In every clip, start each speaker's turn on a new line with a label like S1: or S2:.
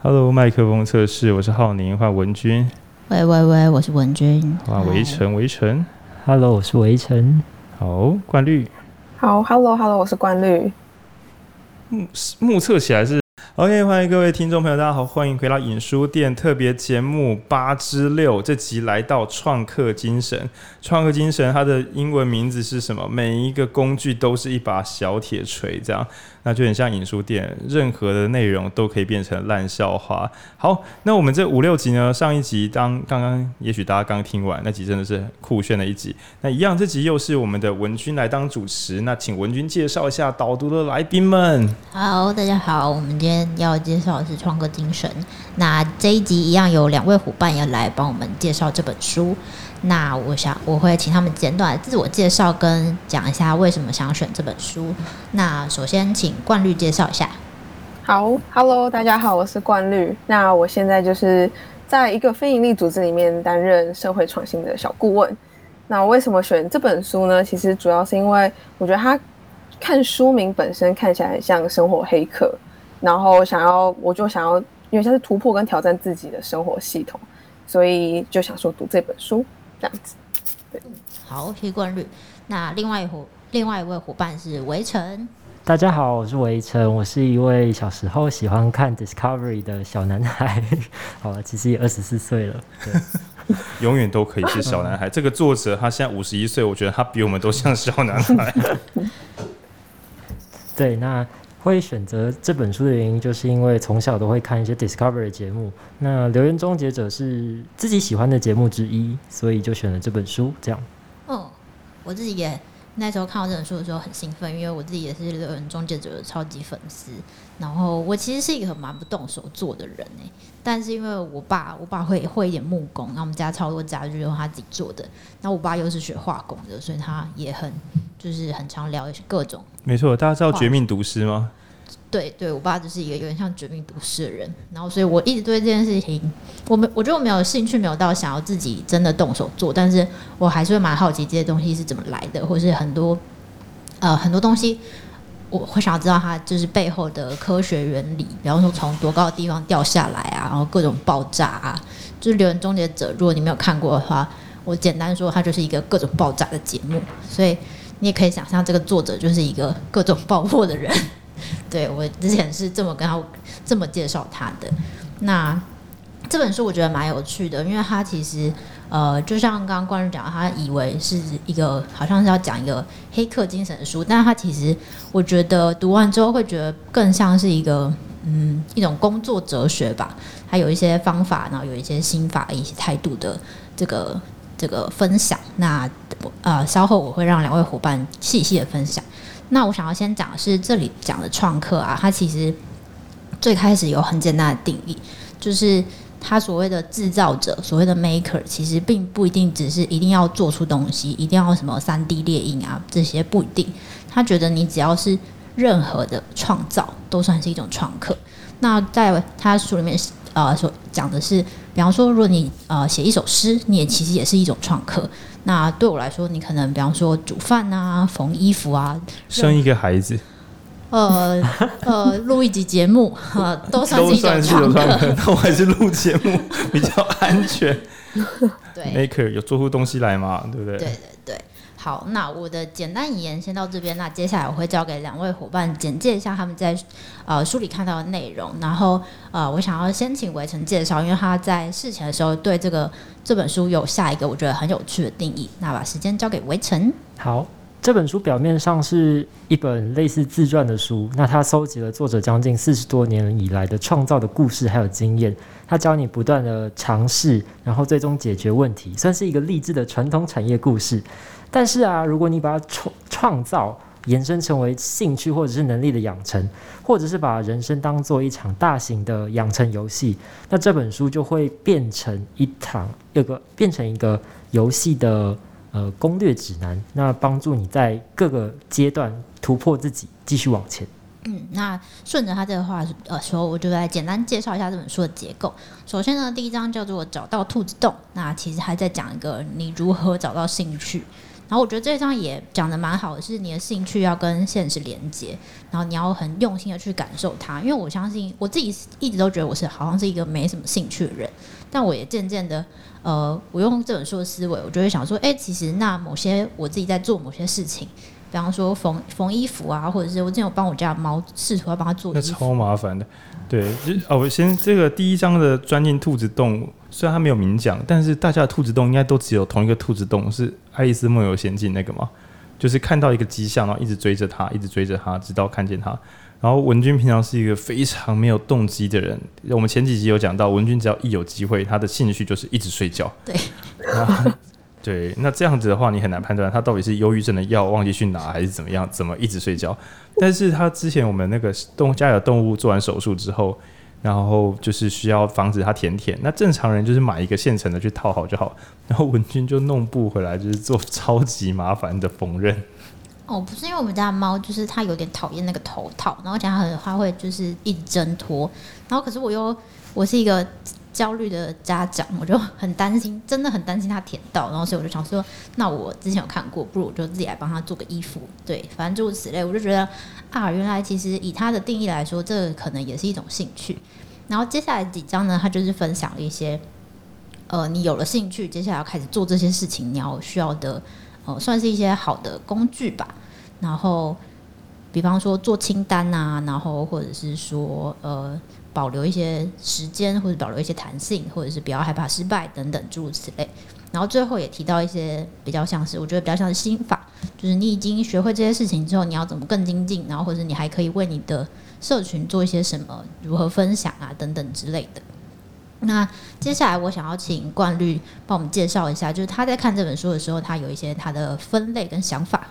S1: Hello，麦克风测试，我是浩宁，换文君。
S2: 喂喂喂，我是文君。
S1: 换，围城围城
S3: ，Hello，我是围城。
S1: 好，冠绿。
S4: 好，Hello Hello，我是冠绿。
S1: 目目测起来是。OK，欢迎各位听众朋友，大家好，欢迎回到影书店特别节目八之六。这集来到创客精神，创客精神它的英文名字是什么？每一个工具都是一把小铁锤，这样。那就很像影书店，任何的内容都可以变成烂笑话。好，那我们这五六集呢？上一集当刚刚，也许大家刚听完那集，真的是酷炫的一集。那一样，这集又是我们的文君来当主持。那请文君介绍一下导读的来宾们。
S2: 好，大家好，我们今天要介绍的是创客精神。那这一集一样有两位伙伴要来帮我们介绍这本书。那我想我会请他们简短的自我介绍，跟讲一下为什么想选这本书。那首先请冠律介绍一下。
S4: 好，Hello，大家好，我是冠律。那我现在就是在一个非营利组织里面担任社会创新的小顾问。那为什么选这本书呢？其实主要是因为我觉得他看书名本身看起来很像生活黑客，然后想要我就想要因为像是突破跟挑战自己的生活系统，所以就想说读这本书。这样子，对，
S2: 好，谢谢冠绿。那另外一伙，另外一位伙伴是围城。
S3: 大家好，我是围城，我是一位小时候喜欢看 Discovery 的小男孩。好了，其实也二十四岁了，对，
S1: 永远都可以是小男孩。这个作者他现在五十一岁，我觉得他比我们都像小男孩。
S3: 对，那。会选择这本书的原因，就是因为从小都会看一些 Discovery 节目。那《留言终结者》是自己喜欢的节目之一，所以就选了这本书。这样。
S2: 哦，我自己也那时候看到这本书的时候很兴奋，因为我自己也是《留言终结者》的超级粉丝。然后我其实是一个很蛮不动手做的人哎，但是因为我爸，我爸会会一点木工，然后我们家超多家具都是他自己做的。那我爸又是学化工的，所以他也很就是很常聊一些各种。
S1: 没错，大家知道《绝命毒师》吗？
S2: 对对，我爸就是一个有点像绝命毒师的人，然后所以我一直对这件事情，我没我觉得我没有兴趣，没有到想要自己真的动手做，但是我还是会蛮好奇这些东西是怎么来的，或是很多呃很多东西，我会想要知道它就是背后的科学原理，比方说从多高的地方掉下来啊，然后各种爆炸啊，就是《留言终结者》，如果你没有看过的话，我简单说，它就是一个各种爆炸的节目，所以你也可以想象这个作者就是一个各种爆破的人。对，我之前是这么跟他这么介绍他的。那这本书我觉得蛮有趣的，因为他其实呃，就像刚刚冠律讲，他以为是一个好像是要讲一个黑客精神的书，但是他其实我觉得读完之后会觉得更像是一个嗯一种工作哲学吧，还有一些方法，然后有一些心法、一些态度的这个这个分享。那呃，稍后我会让两位伙伴细细的分享。那我想要先讲的是这里讲的创客啊，他其实最开始有很简单的定义，就是他所谓的制造者，所谓的 maker，其实并不一定只是一定要做出东西，一定要什么三 D 列印啊，这些不一定。他觉得你只要是任何的创造，都算是一种创客。那在他书里面呃所讲的是，比方说，如果你呃写一首诗，你也其实也是一种创客。那对我来说，你可能比方说煮饭啊、缝衣服啊、
S1: 生一个孩子，
S2: 呃呃，录一集节目，呃，都算是一种创客。
S1: 那我还是录节目比较安全。
S2: 对
S1: ，Maker 有做出东西来嘛？对不对？
S2: 对对对。好，那我的简单语言先到这边。那接下来我会交给两位伙伴简介一下他们在呃书里看到的内容。然后呃，我想要先请围城介绍，因为他在事前的时候对这个这本书有下一个我觉得很有趣的定义。那把时间交给围城。
S3: 好，这本书表面上是一本类似自传的书，那它搜集了作者将近四十多年以来的创造的故事还有经验。他教你不断的尝试，然后最终解决问题，算是一个励志的传统产业故事。但是啊，如果你把它创创造延伸成为兴趣或者是能力的养成，或者是把人生当做一场大型的养成游戏，那这本书就会变成一场一个变成一个游戏的呃攻略指南，那帮助你在各个阶段突破自己，继续往前。
S2: 嗯，那顺着他这个话呃说，我就来简单介绍一下这本书的结构。首先呢，第一章叫做找到兔子洞，那其实还在讲一个你如何找到兴趣。然后我觉得这一章也讲得蛮好的，是你的兴趣要跟现实连接，然后你要很用心的去感受它。因为我相信我自己一直都觉得我是好像是一个没什么兴趣的人，但我也渐渐的，呃，我用这本书的思维，我就会想说，哎，其实那某些我自己在做某些事情，比方说缝缝衣服啊，或者是我之前有帮我家猫试图要帮它做衣服，
S1: 那超麻烦的。对，就哦，我先这个第一章的钻进兔子洞，虽然他没有明讲，但是大家的兔子洞应该都只有同一个兔子洞，是《爱丽丝梦游仙境》那个嘛？就是看到一个迹象，然后一直追着他，一直追着他，直到看见他。然后文君平常是一个非常没有动机的人，我们前几集有讲到，文君只要一有机会，他的兴趣就是一直睡觉。
S2: 对。
S1: 对，那这样子的话，你很难判断他到底是忧郁症的药忘记去拿，还是怎么样，怎么一直睡觉。但是他之前我们那个动家里的动物做完手术之后，然后就是需要防止它舔舔。那正常人就是买一个现成的去套好就好。然后文君就弄布回来，就是做超级麻烦的缝纫。
S2: 哦，不是因为我们家的猫就是它有点讨厌那个头套，然后讲它很它会就是一直挣脱。然后可是我又我是一个。焦虑的家长，我就很担心，真的很担心他舔到，然后所以我就想说，那我之前有看过，不如我就自己来帮他做个衣服，对，反正诸如此类，我就觉得啊，原来其实以他的定义来说，这可能也是一种兴趣。然后接下来几章呢，他就是分享了一些，呃，你有了兴趣，接下来要开始做这些事情，你要需要的，呃，算是一些好的工具吧。然后，比方说做清单啊，然后或者是说，呃。保留一些时间，或者保留一些弹性，或者是不要害怕失败等等诸如此类。然后最后也提到一些比较像是，我觉得比较像是心法，就是你已经学会这些事情之后，你要怎么更精进，然后或者你还可以为你的社群做一些什么，如何分享啊等等之类的。那接下来我想要请冠律帮我们介绍一下，就是他在看这本书的时候，他有一些他的分类跟想法。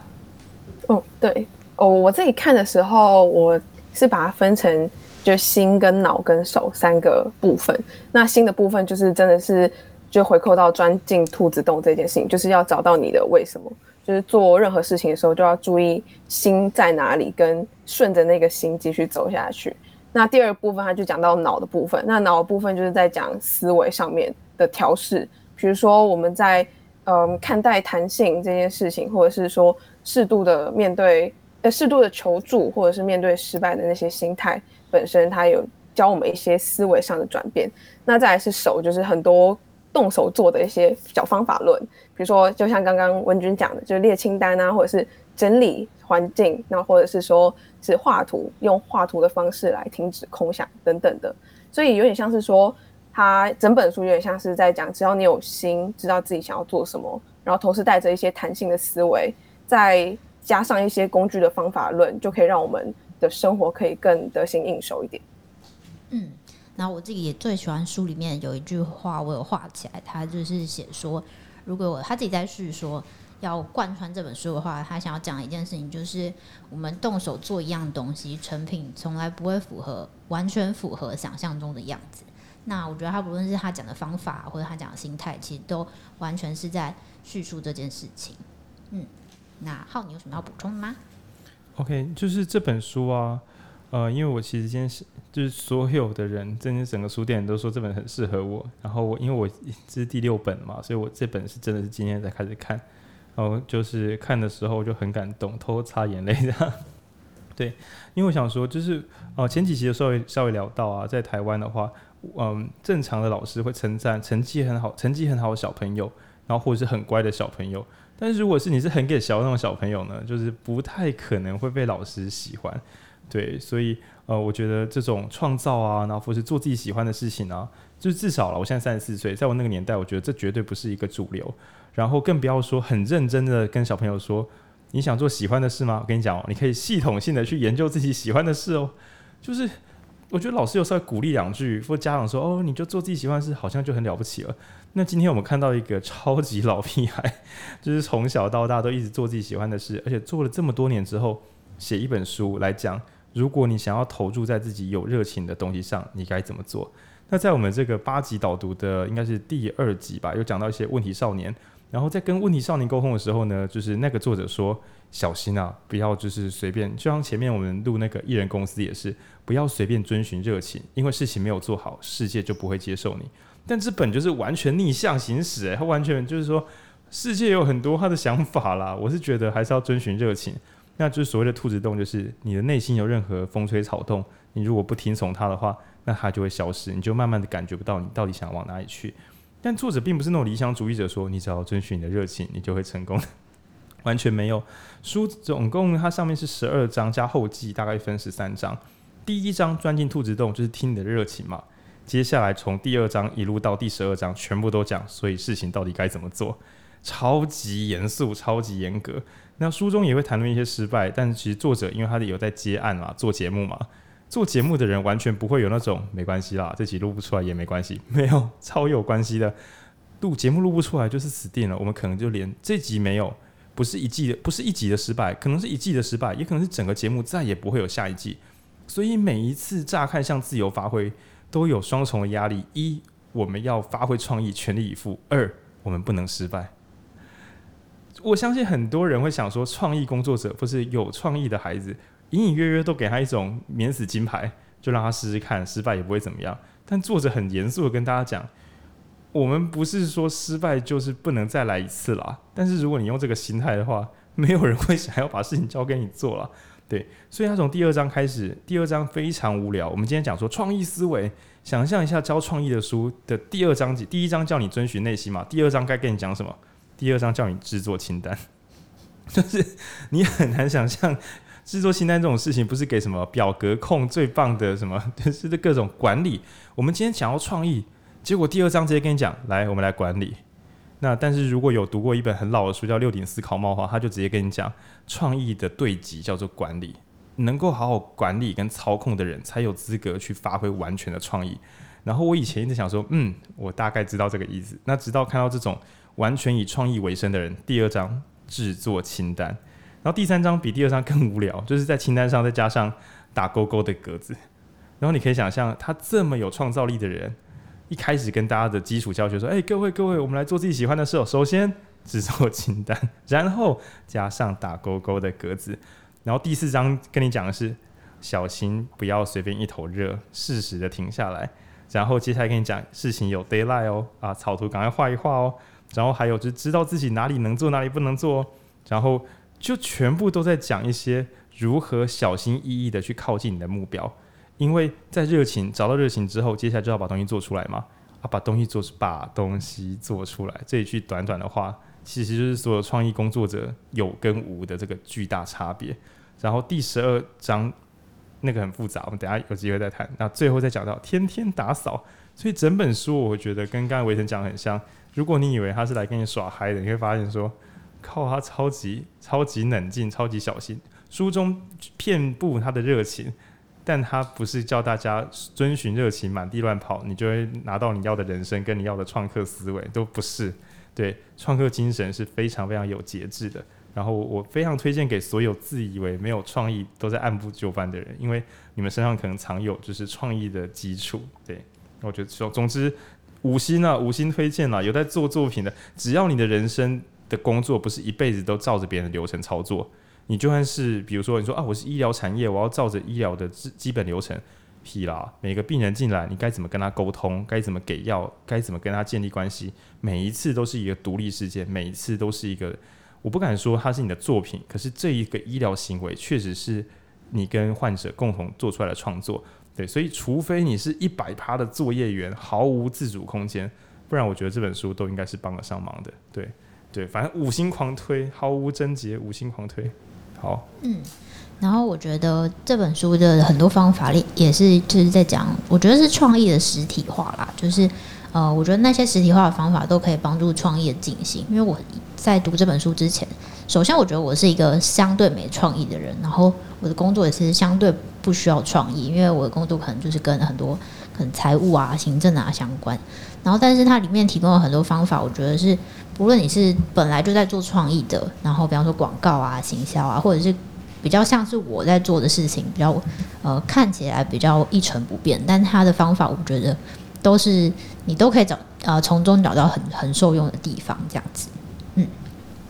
S4: 哦，对，哦，我自己看的时候，我是把它分成。就心跟脑跟手三个部分，那心的部分就是真的是就回扣到钻进兔子洞这件事情，就是要找到你的为什么，就是做任何事情的时候就要注意心在哪里，跟顺着那个心继续走下去。那第二部分他就讲到脑的部分，那脑的部分就是在讲思维上面的调试，比如说我们在嗯看待弹性这件事情，或者是说适度的面对呃适度的求助，或者是面对失败的那些心态。本身它有教我们一些思维上的转变，那再来是手，就是很多动手做的一些小方法论，比如说就像刚刚文君讲的，就是列清单啊，或者是整理环境，那或者是说是画图，用画图的方式来停止空想等等的，所以有点像是说，它整本书有点像是在讲，只要你有心，知道自己想要做什么，然后同时带着一些弹性的思维，再加上一些工具的方法论，就可以让我们。的生活可以更得心应手一点。
S2: 嗯，那我自己也最喜欢书里面有一句话，我有画起来，他就是写说，如果他自己在叙说要贯穿这本书的话，他想要讲一件事情，就是我们动手做一样东西，成品从来不会符合完全符合想象中的样子。那我觉得他不论是他讲的方法，或者他讲的心态，其实都完全是在叙述这件事情。嗯，那浩，你有什么要补充的吗
S1: ？OK，就是这本书啊，呃，因为我其实今天是就是所有的人，真的整个书店都说这本很适合我。然后我因为我这是第六本嘛，所以我这本是真的是今天才开始看，然后就是看的时候就很感动，偷偷擦眼泪的。对，因为我想说，就是呃前几集的时候稍微稍微聊到啊，在台湾的话，嗯，正常的老师会称赞成绩很好、成绩很好的小朋友，然后或者是很乖的小朋友。但是如果是你是很给小那种小朋友呢，就是不太可能会被老师喜欢，对，所以呃，我觉得这种创造啊，然后或是做自己喜欢的事情啊，就是至少了，我现在三十四岁，在我那个年代，我觉得这绝对不是一个主流。然后更不要说很认真的跟小朋友说，你想做喜欢的事吗？我跟你讲哦，你可以系统性的去研究自己喜欢的事哦，就是。我觉得老师有时候鼓励两句，或家长说：“哦，你就做自己喜欢的事，好像就很了不起了。”那今天我们看到一个超级老屁孩，就是从小到大都一直做自己喜欢的事，而且做了这么多年之后，写一本书来讲，如果你想要投注在自己有热情的东西上，你该怎么做？那在我们这个八级导读的应该是第二集吧，有讲到一些问题少年，然后在跟问题少年沟通的时候呢，就是那个作者说。小心啊，不要就是随便，就像前面我们录那个艺人公司也是，不要随便遵循热情，因为事情没有做好，世界就不会接受你。但这本就是完全逆向行驶，诶，它完全就是说，世界有很多他的想法啦。我是觉得还是要遵循热情，那就是所谓的兔子洞，就是你的内心有任何风吹草动，你如果不听从它的话，那它就会消失，你就慢慢的感觉不到你到底想往哪里去。但作者并不是那种理想主义者，说你只要遵循你的热情，你就会成功。完全没有。书总共它上面是十二章加后记，大概分十三章。第一章钻进兔子洞，就是听你的热情嘛。接下来从第二章一路到第十二章，全部都讲，所以事情到底该怎么做，超级严肃，超级严格。那书中也会谈论一些失败，但其实作者因为他的有在接案嘛，做节目嘛，做节目的人完全不会有那种没关系啦，这集录不出来也没关系，没有，超有关系的。录节目录不出来就是死定了，我们可能就连这集没有。不是一季的，不是一集的失败，可能是一季的失败，也可能是整个节目再也不会有下一季。所以每一次乍看像自由发挥，都有双重的压力：一，我们要发挥创意，全力以赴；二，我们不能失败。我相信很多人会想说，创意工作者或是有创意的孩子，隐隐约约都给他一种免死金牌，就让他试试看，失败也不会怎么样。但作者很严肃的跟大家讲。我们不是说失败就是不能再来一次啦，但是如果你用这个心态的话，没有人会想要把事情交给你做了。对，所以他从第二章开始，第二章非常无聊。我们今天讲说创意思维，想象一下教创意的书的第二章节，第一章叫你遵循内心嘛，第二章该跟你讲什么？第二章叫你制作清单，就是你很难想象制作清单这种事情不是给什么表格控最棒的什么，就是各种管理。我们今天讲要创意。结果第二章直接跟你讲，来，我们来管理。那但是如果有读过一本很老的书叫《六顶思考帽》的话，他就直接跟你讲，创意的对极叫做管理。能够好好管理跟操控的人，才有资格去发挥完全的创意。然后我以前一直想说，嗯，我大概知道这个意思。那直到看到这种完全以创意为生的人，第二章制作清单，然后第三章比第二章更无聊，就是在清单上再加上打勾勾的格子。然后你可以想象，他这么有创造力的人。一开始跟大家的基础教学说：“哎、各位各位，我们来做自己喜欢的事。首先制作清单，然后加上打勾勾的格子。然后第四章跟你讲的是小心不要随便一头热，适时的停下来。然后接下来跟你讲事情有 deadline 哦，啊，草图赶快画一画哦。然后还有就知道自己哪里能做，哪里不能做。然后就全部都在讲一些如何小心翼翼的去靠近你的目标。”因为在热情找到热情之后，接下来就要把东西做出来嘛。啊，把东西做，把东西做出来，这一句短短的话，其实就是所有创意工作者有跟无的这个巨大差别。然后第十二章那个很复杂，我们等下有机会再谈。那最后再讲到天天打扫，所以整本书我觉得跟刚才维腾讲的很像。如果你以为他是来跟你耍嗨的，你会发现说，靠，他超级超级冷静，超级小心。书中遍布他的热情。但他不是叫大家遵循热情满地乱跑，你就会拿到你要的人生跟你要的创客思维，都不是。对，创客精神是非常非常有节制的。然后我非常推荐给所有自以为没有创意都在按部就班的人，因为你们身上可能藏有就是创意的基础。对，我觉得总总之五星啊，五星推荐啊，有在做作品的，只要你的人生的工作不是一辈子都照着别人的流程操作。你就算是比如说，你说啊，我是医疗产业，我要照着医疗的基基本流程，屁啦！每个病人进来，你该怎么跟他沟通，该怎么给药，该怎么跟他建立关系，每一次都是一个独立事件，每一次都是一个，我不敢说它是你的作品，可是这一个医疗行为确实是你跟患者共同做出来的创作，对，所以除非你是一百趴的作业员，毫无自主空间，不然我觉得这本书都应该是帮得上忙的，对对，反正五星狂推，毫无贞洁，五星狂推。好，
S2: 嗯，然后我觉得这本书的很多方法也是就是在讲，我觉得是创意的实体化啦，就是呃，我觉得那些实体化的方法都可以帮助创意进行。因为我在读这本书之前，首先我觉得我是一个相对没创意的人，然后我的工作也是相对不需要创意，因为我的工作可能就是跟很多可能财务啊、行政啊相关。然后，但是它里面提供了很多方法，我觉得是。无论你是本来就在做创意的，然后比方说广告啊、行销啊，或者是比较像是我在做的事情，比较呃看起来比较一成不变，但他的方法我觉得都是你都可以找呃从中找到很很受用的地方，这样子。嗯，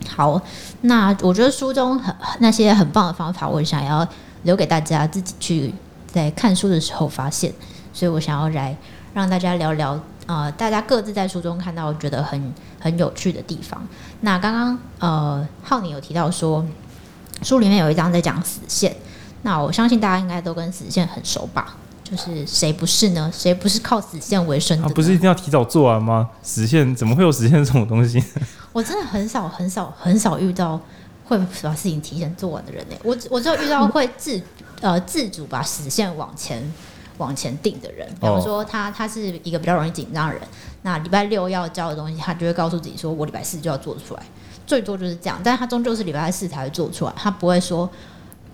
S2: 好，那我觉得书中很那些很棒的方法，我想要留给大家自己去在看书的时候发现，所以我想要来让大家聊聊。呃，大家各自在书中看到觉得很很有趣的地方。那刚刚呃，浩宁有提到说，书里面有一章在讲死线。那我相信大家应该都跟死线很熟吧？就是谁不是呢？谁不是靠死线为生的？
S1: 啊，不是一定要提早做完吗？死线怎么会有死线这种东西？
S2: 我真的很少很少很少遇到会把事情提前做完的人呢。我我就遇到会自呃自主把死线往前往前定的人。比方说他他是一个比较容易紧张的人，那礼拜六要交的东西，他就会告诉自己说，我礼拜四就要做出来，最多就是这样。但是他终究是礼拜四才会做出来，他不会说。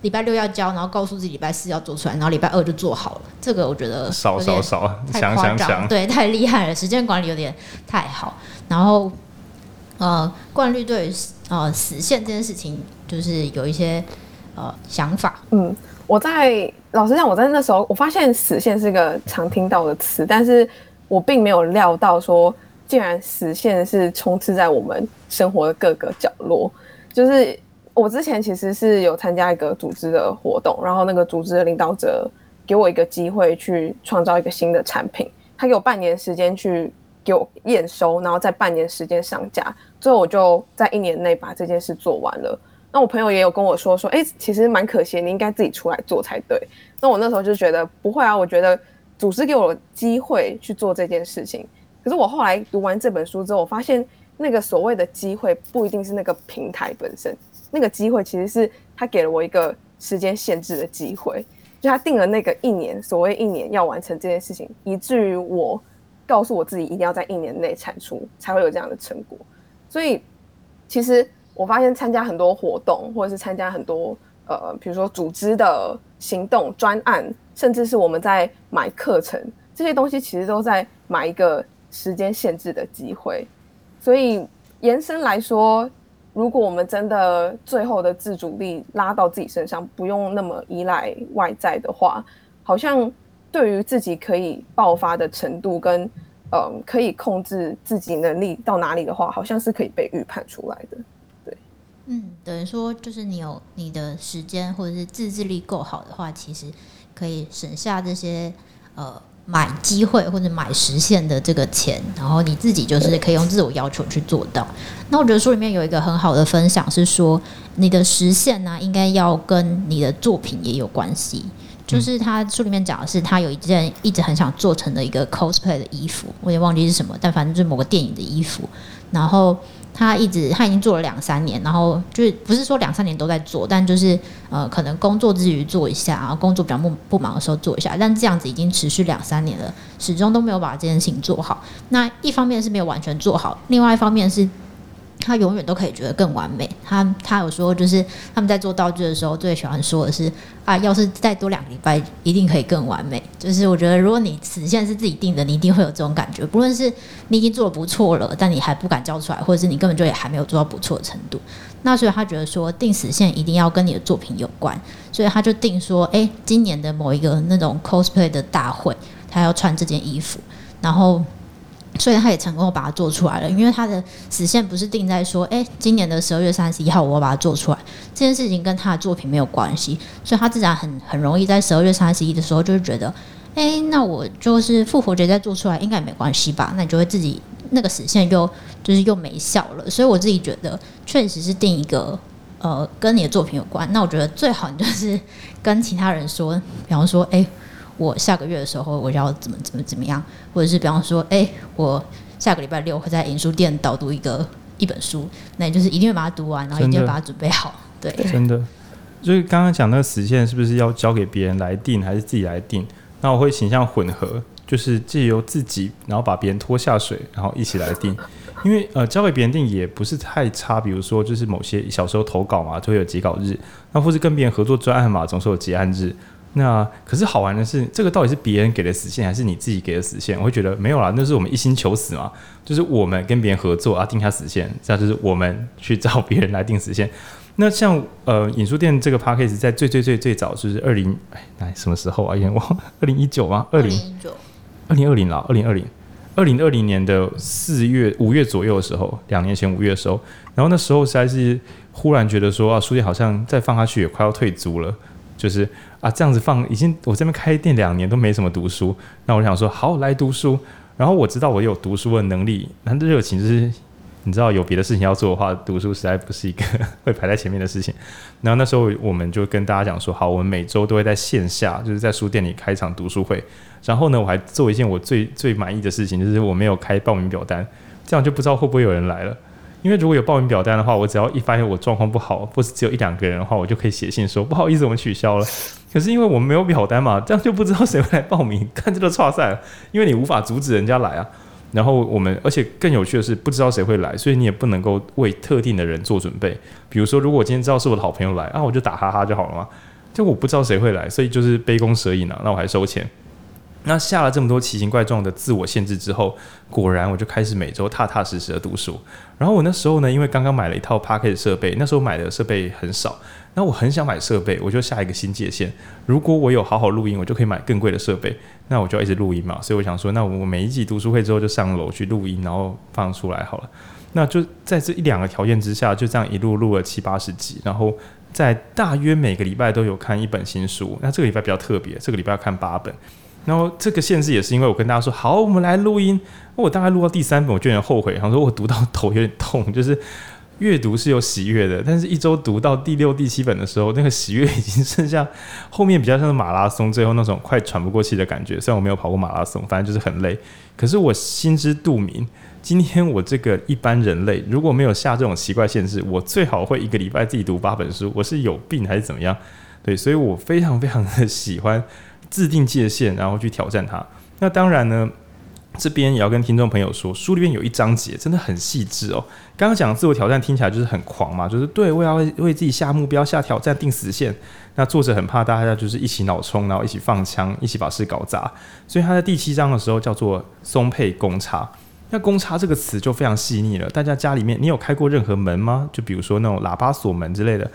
S2: 礼拜六要交，然后告诉自己礼拜四要做出来，然后礼拜二就做好了。这个我觉得
S1: 少少少，想想想，
S2: 对，太厉害了，时间管理有点太好。然后，呃，惯律对呃死线这件事情，就是有一些呃想法。
S4: 嗯，我在老实讲，我在那时候我发现死线是个常听到的词，但是我并没有料到说，竟然死线是充斥在我们生活的各个角落，就是。我之前其实是有参加一个组织的活动，然后那个组织的领导者给我一个机会去创造一个新的产品，他给我半年时间去给我验收，然后在半年时间上架，最后我就在一年内把这件事做完了。那我朋友也有跟我说说，哎，其实蛮可惜，你应该自己出来做才对。那我那时候就觉得不会啊，我觉得组织给我机会去做这件事情。可是我后来读完这本书之后，我发现那个所谓的机会不一定是那个平台本身。那个机会其实是他给了我一个时间限制的机会，就他定了那个一年，所谓一年要完成这件事情，以至于我告诉我自己一定要在一年内产出，才会有这样的成果。所以，其实我发现参加很多活动，或者是参加很多呃，比如说组织的行动专案，甚至是我们在买课程，这些东西其实都在买一个时间限制的机会。所以延伸来说。如果我们真的最后的自主力拉到自己身上，不用那么依赖外在的话，好像对于自己可以爆发的程度跟嗯，可以控制自己能力到哪里的话，好像是可以被预判出来的。对，
S2: 嗯，等于说就是你有你的时间或者是自制力够好的话，其实可以省下这些呃。买机会或者买实现的这个钱，然后你自己就是可以用自我要求去做到。那我觉得书里面有一个很好的分享是说，你的实现呢，应该要跟你的作品也有关系。就是他书里面讲的是，他有一件一直很想做成的一个 cosplay 的衣服，我也忘记是什么，但反正就是某个电影的衣服，然后。他一直他已经做了两三年，然后就是不是说两三年都在做，但就是呃可能工作之余做一下，然后工作比较不不忙的时候做一下，但这样子已经持续两三年了，始终都没有把这件事情做好。那一方面是没有完全做好，另外一方面是。他永远都可以觉得更完美。他他有说，就是他们在做道具的时候，最喜欢说的是啊，要是再多两个礼拜，一定可以更完美。就是我觉得，如果你死线是自己定的，你一定会有这种感觉。不论是你已经做得不错了，但你还不敢交出来，或者是你根本就也还没有做到不错的程度。那所以他觉得说，定死线一定要跟你的作品有关。所以他就定说，哎，今年的某一个那种 cosplay 的大会，他要穿这件衣服，然后。所以他也成功把它做出来了，因为他的死线不是定在说，哎，今年的十二月三十一号我要把它做出来，这件事情跟他的作品没有关系，所以他自然很很容易在十二月三十一的时候就会觉得，哎，那我就是复活节再做出来应该也没关系吧？那你就会自己那个死线又就是又没效了，所以我自己觉得确实是定一个呃跟你的作品有关，那我觉得最好你就是跟其他人说，比方说，哎。我下个月的时候我要怎么怎么怎么样，或者是比方说，哎、欸，我下个礼拜六会在影书店导读一个一本书，那你就是一定会把它读完，然后一定会把它准备好。对，
S1: 真的。所以刚刚讲那个死线是不是要交给别人来定，还是自己来定？那我会倾向混合，就是借由自己，然后把别人拖下水，然后一起来定。因为呃，交给别人定也不是太差。比如说，就是某些小时候投稿嘛，就会有截稿日，那或是跟别人合作专案嘛，总是有结案日。那可是好玩的是，这个到底是别人给的死线，还是你自己给的死线？我会觉得没有啦，那是我们一心求死嘛，就是我们跟别人合作啊，定下死线，这样就是我们去找别人来定死线。那像呃，影书店这个 podcast 在最最最最早就是二零哎，什么时候啊？我 二零一九吗？二零一九，二零二零啦，二零二零，二零二零年的四月五月左右的时候，两年前五月的时候，然后那时候实在是忽然觉得说啊，书店好像再放下去也快要退租了。就是啊，这样子放已经，我这边开店两年都没怎么读书，那我想说好来读书，然后我知道我有读书的能力，那热情就是。你知道有别的事情要做的话，读书实在不是一个 会排在前面的事情。然后那时候我们就跟大家讲说，好，我们每周都会在线下，就是在书店里开一场读书会。然后呢，我还做一件我最最满意的事情，就是我没有开报名表单，这样就不知道会不会有人来了。因为如果有报名表单的话，我只要一发现我状况不好，或是只有一两个人的话，我就可以写信说不好意思，我们取消了。可是因为我们没有表单嘛，这样就不知道谁会来报名，看这个剉赛，因为你无法阻止人家来啊。然后我们，而且更有趣的是，不知道谁会来，所以你也不能够为特定的人做准备。比如说，如果今天知道是我的好朋友来啊，我就打哈哈就好了嘛。就我不知道谁会来，所以就是杯弓蛇影啊。那我还收钱。那下了这么多奇形怪状的自我限制之后，果然我就开始每周踏踏实实的读书。然后我那时候呢，因为刚刚买了一套 Podcast 设备，那时候买的设备很少。那我很想买设备，我就下一个新界限。如果我有好好录音，我就可以买更贵的设备。那我就要一直录音嘛。所以我想说，那我每一集读书会之后就上楼去录音，然后放出来好了。那就在这一两个条件之下，就这样一路录了七八十集。然后在大约每个礼拜都有看一本新书。那这个礼拜比较特别，这个礼拜要看八本。然后这个限制也是因为我跟大家说好，我们来录音。我大概录到第三本，我就有点后悔，然后说我读到头有点痛，就是。阅读是有喜悦的，但是一周读到第六、第七本的时候，那个喜悦已经剩下后面比较像是马拉松最后那种快喘不过气的感觉。虽然我没有跑过马拉松，反正就是很累。可是我心知肚明，今天我这个一般人类如果没有下这种奇怪限制，我最好会一个礼拜自己读八本书。我是有病还是怎么样？对，所以我非常非常的喜欢制定界限，然后去挑战它。那当然呢。这边也要跟听众朋友说，书里面有一章节真的很细致哦。刚刚讲的自我挑战听起来就是很狂嘛，就是对，我要为为自己下目标、下挑战、定死线。那作者很怕大家就是一起脑冲，然后一起放枪，一起把事搞砸。所以他在第七章的时候叫做松配公差。那公差这个词就非常细腻了。大家家里面你有开过任何门吗？就比如说那种喇叭锁门之类的，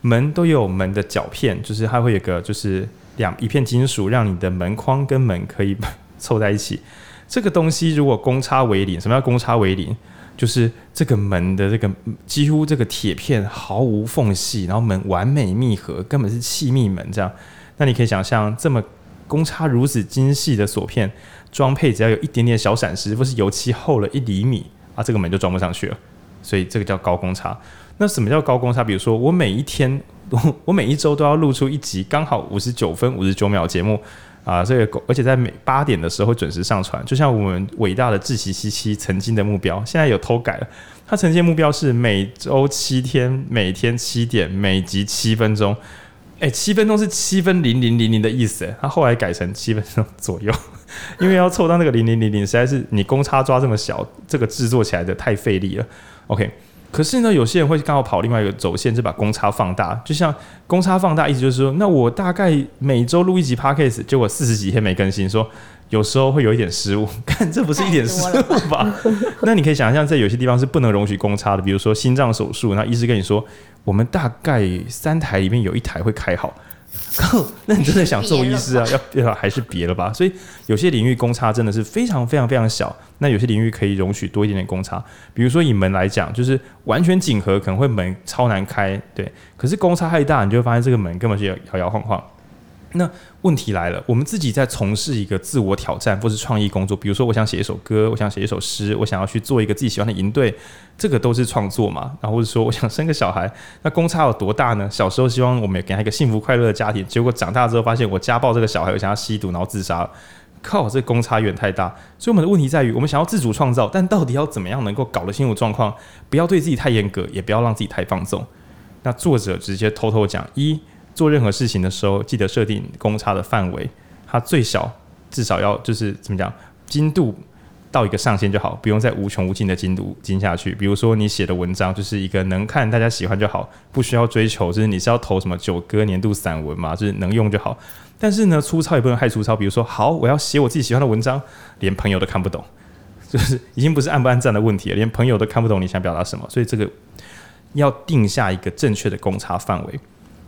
S1: 门都有门的脚片，就是它会有个就是两一片金属，让你的门框跟门可以 凑在一起。这个东西如果公差为零，什么叫公差为零？就是这个门的这个几乎这个铁片毫无缝隙，然后门完美密合，根本是气密门这样。那你可以想象，这么公差如此精细的锁片装配，只要有一点点小闪失，或是油漆厚了一厘米啊，这个门就装不上去了。所以这个叫高公差。那什么叫高公差？比如说我每一天，我我每一周都要录出一集刚好五十九分五十九秒节目。啊，这个而且在每八点的时候准时上传，就像我们伟大的志祺七七曾经的目标，现在有偷改了。他曾经的目标是每周七天，每天七点，每集七分钟。哎，七分钟是七分零零零零的意思，他后来改成七分钟左右，因为要凑到那个零零零零，实在是你公差抓这么小，这个制作起来的太费力了。OK。可是呢，有些人会刚好跑另外一个走线，就把公差放大。就像公差放大，意思就是说，那我大概每周录一集 Podcast，结果四十几天没更新，说有时候会有一点失误。看，这不是一点失误吧？那你可以想象，在有些地方是不能容许公差的，比如说心脏手术，那医师跟你说，我们大概三台里面有一台会开好。那你真的想做医师啊？要要还是别了吧？所以有些领域公差真的是非常非常非常小。那有些领域可以容许多一点点公差。比如说以门来讲，就是完全紧合可能会门超难开，对。可是公差太大，你就会发现这个门根本是摇摇晃晃。那问题来了，我们自己在从事一个自我挑战或是创意工作，比如说我想写一首歌，我想写一首诗，我想要去做一个自己喜欢的营队，这个都是创作嘛。然后或者说我想生个小孩，那公差有多大呢？小时候希望我们给他一个幸福快乐的家庭，结果长大之后发现我家暴这个小孩，我想要吸毒然后自杀，靠，这公差远太大。所以我们的问题在于，我们想要自主创造，但到底要怎么样能够搞得清楚状况，不要对自己太严格，也不要让自己太放纵。那作者直接偷偷讲一。做任何事情的时候，记得设定公差的范围，它最小至少要就是怎么讲，精度到一个上限就好，不用再无穷无尽的精度精下去。比如说你写的文章就是一个能看大家喜欢就好，不需要追求，就是你是要投什么九歌年度散文嘛，就是能用就好。但是呢，粗糙也不能太粗糙。比如说，好，我要写我自己喜欢的文章，连朋友都看不懂，就是已经不是按不按赞的问题了，连朋友都看不懂你想表达什么。所以这个要定下一个正确的公差范围。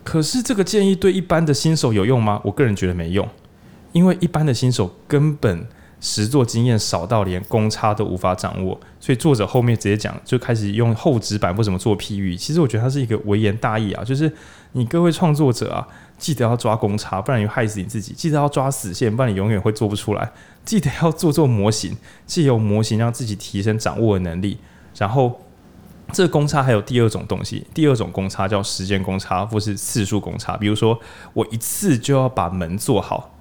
S1: 可是这个建议对一般的新手有用吗？我个人觉得没用，因为一般的新手根本实作经验少到连公差都无法掌握，所以作者后面直接讲，就开始用厚纸板或怎么做譬喻。其实我觉得他是一个微言大义啊，就是你各位创作者啊，记得要抓公差，不然你害死你自己；记得要抓死线，不然你永远会做不出来；记得要做做模型，借由模型让自己提升掌握的能力。然后，这个公差还有第二种东西，第二种公差叫时间公差，或是次数公差。比如说，我一次就要把门做好。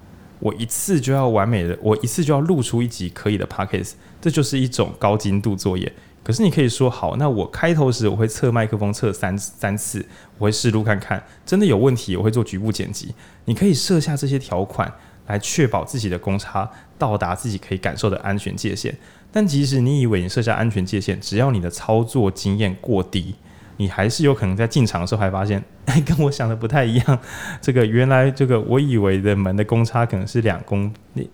S1: 我一次就要完美的，我一次就要录出一集可以的 podcast，这就是一种高精度作业。可是你可以说好，那我开头时我会测麦克风测三三次，我会试录看看，真的有问题我会做局部剪辑。你可以设下这些条款来确保自己的公差到达自己可以感受的安全界限。但即使你以为你设下安全界限，只要你的操作经验过低。你还是有可能在进场的时候还发现，哎，跟我想的不太一样。这个原来这个我以为的门的公差可能是两公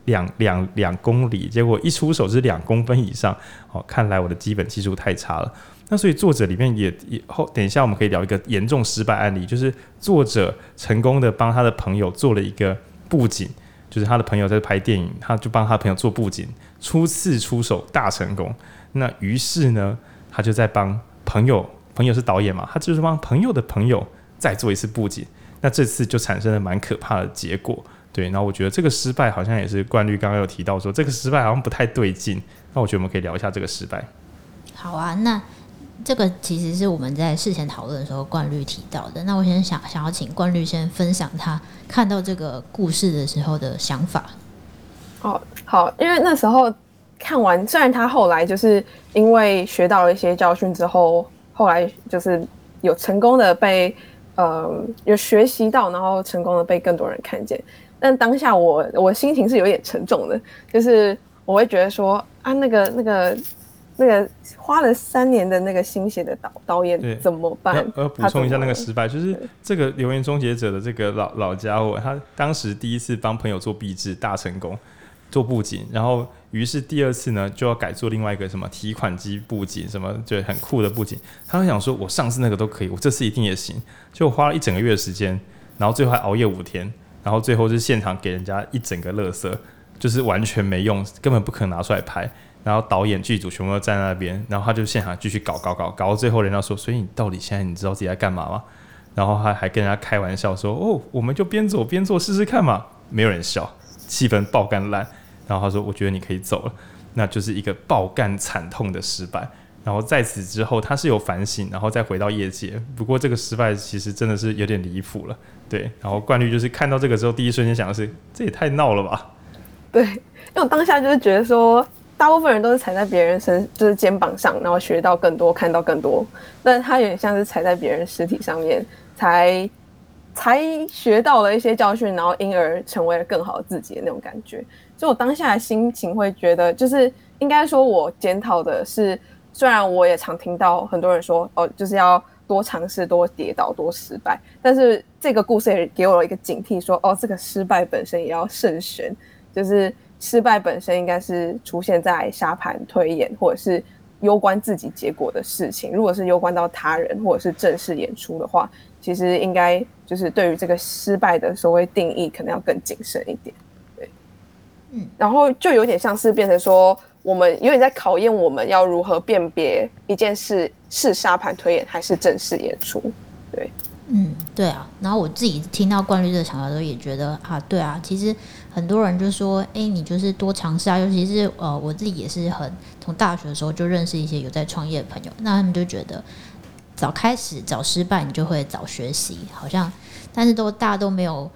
S1: 两两两公里，结果一出手是两公分以上。哦，看来我的基本技术太差了。那所以作者里面也也后，等一下我们可以聊一个严重失败案例，就是作者成功的帮他的朋友做了一个布景，就是他的朋友在拍电影，他就帮他朋友做布景，初次出手大成功。那于是呢，他就在帮朋友。朋友是导演嘛，他就是帮朋友的朋友再做一次布景，那这次就产生了蛮可怕的结果。对，然后我觉得这个失败好像也是冠律刚刚有提到说这个失败好像不太对劲，那我觉得我们可以聊一下这个失败。
S2: 好啊，那这个其实是我们在事前讨论的时候冠律提到的。那我先想想要请冠律先分享他看到这个故事的时候的想法。
S4: 哦，好，因为那时候看完，虽然他后来就是因为学到了一些教训之后。后来就是有成功的被呃有学习到，然后成功的被更多人看见。但当下我我心情是有点沉重的，就是我会觉得说啊，那个那个那个花了三年的那个心血的导导演怎么办？
S1: 呃，补充一下那个失败，就是这个留言终结者的这个老老家伙，他当时第一次帮朋友做壁纸大成功，做布景，然后。于是第二次呢，就要改做另外一个什么提款机布景，什么就很酷的布景。他会想说，我上次那个都可以，我这次一定也行。就花了一整个月的时间，然后最后还熬夜五天，然后最后是现场给人家一整个垃圾，就是完全没用，根本不可能拿出来拍。然后导演剧组全部都站在那边，然后他就现场继续搞搞搞，搞到最后人家说，所以你到底现在你知道自己在干嘛吗？然后他还跟人家开玩笑说，哦，我们就边走边做试试看嘛。没有人笑，气氛爆干烂。然后他说：“我觉得你可以走了。”那就是一个爆干惨痛的失败。然后在此之后，他是有反省，然后再回到业界。不过这个失败其实真的是有点离谱了。对，然后冠律就是看到这个之后，第一瞬间想的是：这也太闹了吧？
S4: 对，因为我当下就是觉得说，大部分人都是踩在别人身，就是肩膀上，然后学到更多，看到更多。但他有点像是踩在别人尸体上面，才才学到了一些教训，然后因而成为了更好的自己的那种感觉。就我当下的心情会觉得，就是应该说，我检讨的是，虽然我也常听到很多人说，哦，就是要多尝试、多跌倒、多失败，但是这个故事也给我了一个警惕，说，哦，这个失败本身也要慎选，就是失败本身应该是出现在沙盘推演或者是攸关自己结果的事情，如果是攸关到他人或者是正式演出的话，其实应该就是对于这个失败的所谓定义，可能要更谨慎一
S2: 点。
S4: 然后就有点像是变成说，我们有点在考验我们要如何辨别一件事是沙盘推演还是正式演出。对，
S2: 嗯，对啊。然后我自己听到冠律这个想法的时候，也觉得啊，对啊，其实很多人就说，哎，你就是多尝试啊。尤其是呃，我自己也是很从大学的时候就认识一些有在创业的朋友，那他们就觉得早开始早失败，你就会早学习，好像，但是都大家都没有。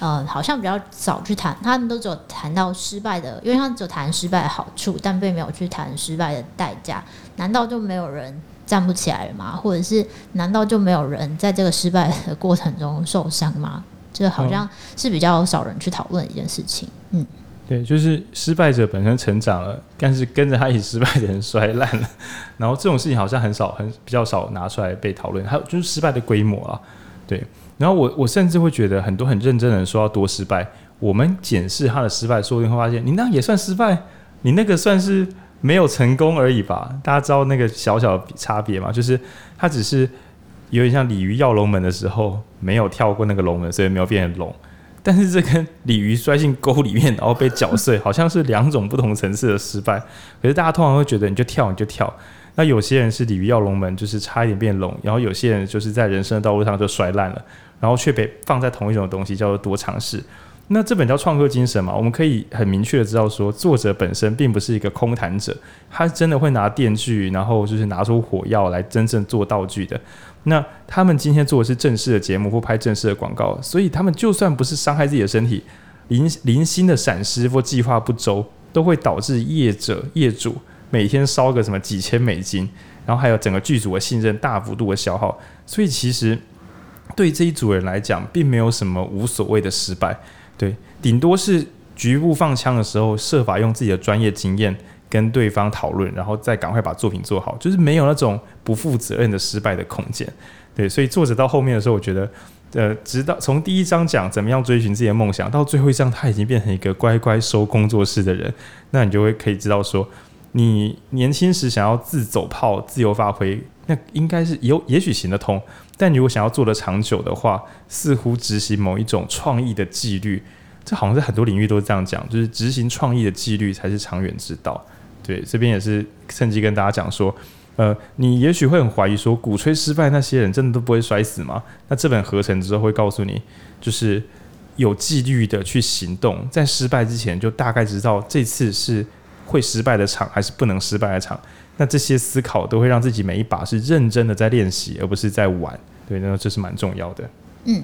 S2: 呃，好像比较少去谈，他们都只有谈到失败的，因为他们只有谈失败的好处，但并没有去谈失败的代价。难道就没有人站不起来了吗？或者是难道就没有人在这个失败的过程中受伤吗？这好像是比较少人去讨论一件事情。嗯，
S1: 对，就是失败者本身成长了，但是跟着他一起失败的人摔烂了。然后这种事情好像很少，很比较少拿出来被讨论。还有就是失败的规模啊，对。然后我我甚至会觉得很多很认真的人说要多失败，我们检视他的失败，说不定会发现你那也算失败，你那个算是没有成功而已吧？大家知道那个小小的差别吗？就是他只是有点像鲤鱼跃龙门的时候没有跳过那个龙门，所以没有变成龙。但是这跟鲤鱼摔进沟里面然后被搅碎，好像是两种不同层次的失败。可是大家通常会觉得你就跳你就跳。那有些人是鲤鱼跃龙门，就是差一点变龙；然后有些人就是在人生的道路上就摔烂了，然后却被放在同一种东西，叫做多尝试。那这本叫创客精神嘛，我们可以很明确的知道说，作者本身并不是一个空谈者，他真的会拿电锯，然后就是拿出火药来真正做道具的。那他们今天做的是正式的节目或拍正式的广告，所以他们就算不是伤害自己的身体，零零星的闪失或计划不周，都会导致业者业主每天烧个什么几千美金，然后还有整个剧组的信任大幅度的消耗。所以其实对这一组人来讲，并没有什么无所谓的失败，对，顶多是局部放枪的时候，设法用自己的专业经验。跟对方讨论，然后再赶快把作品做好，就是没有那种不负责任的失败的空间。对，所以作者到后面的时候，我觉得，呃，直到从第一章讲怎么样追寻自己的梦想，到最后一章他已经变成一个乖乖收工作室的人，那你就会可以知道说，你年轻时想要自走炮、自由发挥，那应该是有也许行得通，但如果想要做得长久的话，似乎执行某一种创意的纪律，这好像在很多领域都是这样讲，就是执行创意的纪律才是长远之道。对，这边也是趁机跟大家讲说，呃，你也许会很怀疑说，鼓吹失败那些人真的都不会摔死吗？那这本合成之后会告诉你，就是有纪律的去行动，在失败之前就大概知道这次是会失败的场还是不能失败的场。那这些思考都会让自己每一把是认真的在练习，而不是在玩。对，那这是蛮重要的。
S2: 嗯，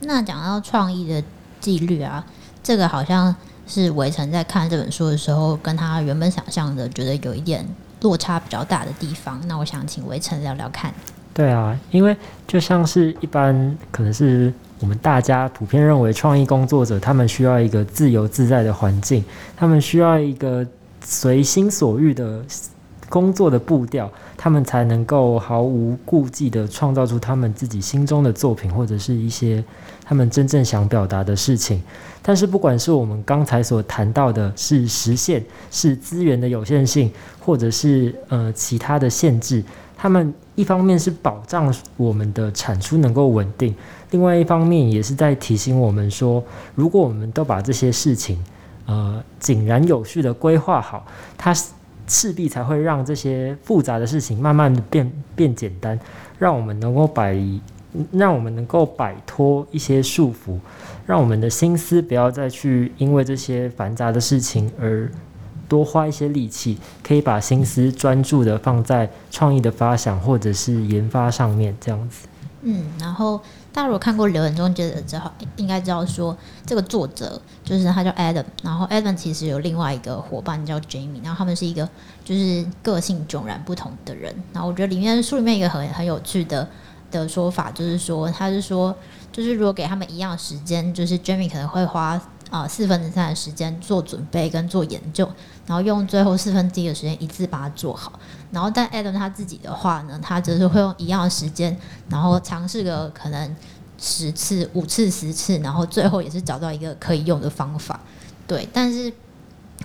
S2: 那讲到创意的纪律啊，这个好像。是围城在看这本书的时候，跟他原本想象的觉得有一点落差比较大的地方。那我想请围城聊聊看。
S3: 对啊，因为就像是一般，可能是我们大家普遍认为，创意工作者他们需要一个自由自在的环境，他们需要一个随心所欲的工作的步调，他们才能够毫无顾忌地创造出他们自己心中的作品，或者是一些他们真正想表达的事情。但是，不管是我们刚才所谈到的，是实现，是资源的有限性，或者是呃其他的限制，他们一方面是保障我们的产出能够稳定，另外一方面也是在提醒我们说，如果我们都把这些事情呃井然有序的规划好，它势必才会让这些复杂的事情慢慢的变变简单，让我们能够摆，让我们能够摆脱一些束缚。让我们的心思不要再去因为这些繁杂的事情而多花一些力气，可以把心思专注的放在创意的发想或者是研发上面，这样子。
S2: 嗯，然后大家如果看过《留言中觉得》之后，应该知道说这个作者就是他叫 Adam，然后 Adam 其实有另外一个伙伴叫 Jamie，然后他们是一个就是个性迥然不同的人。然后我觉得里面书里面一个很很有趣的的说法就是说，他是说。就是如果给他们一样时间，就是 Jamie 可能会花啊、四分之三的时间做准备跟做研究，然后用最后四分之一的时间一次把它做好。然后但 Adam 他自己的话呢，他只是会用一样的时间，然后尝试个可能十次、五次、十次，然后最后也是找到一个可以用的方法。对，但是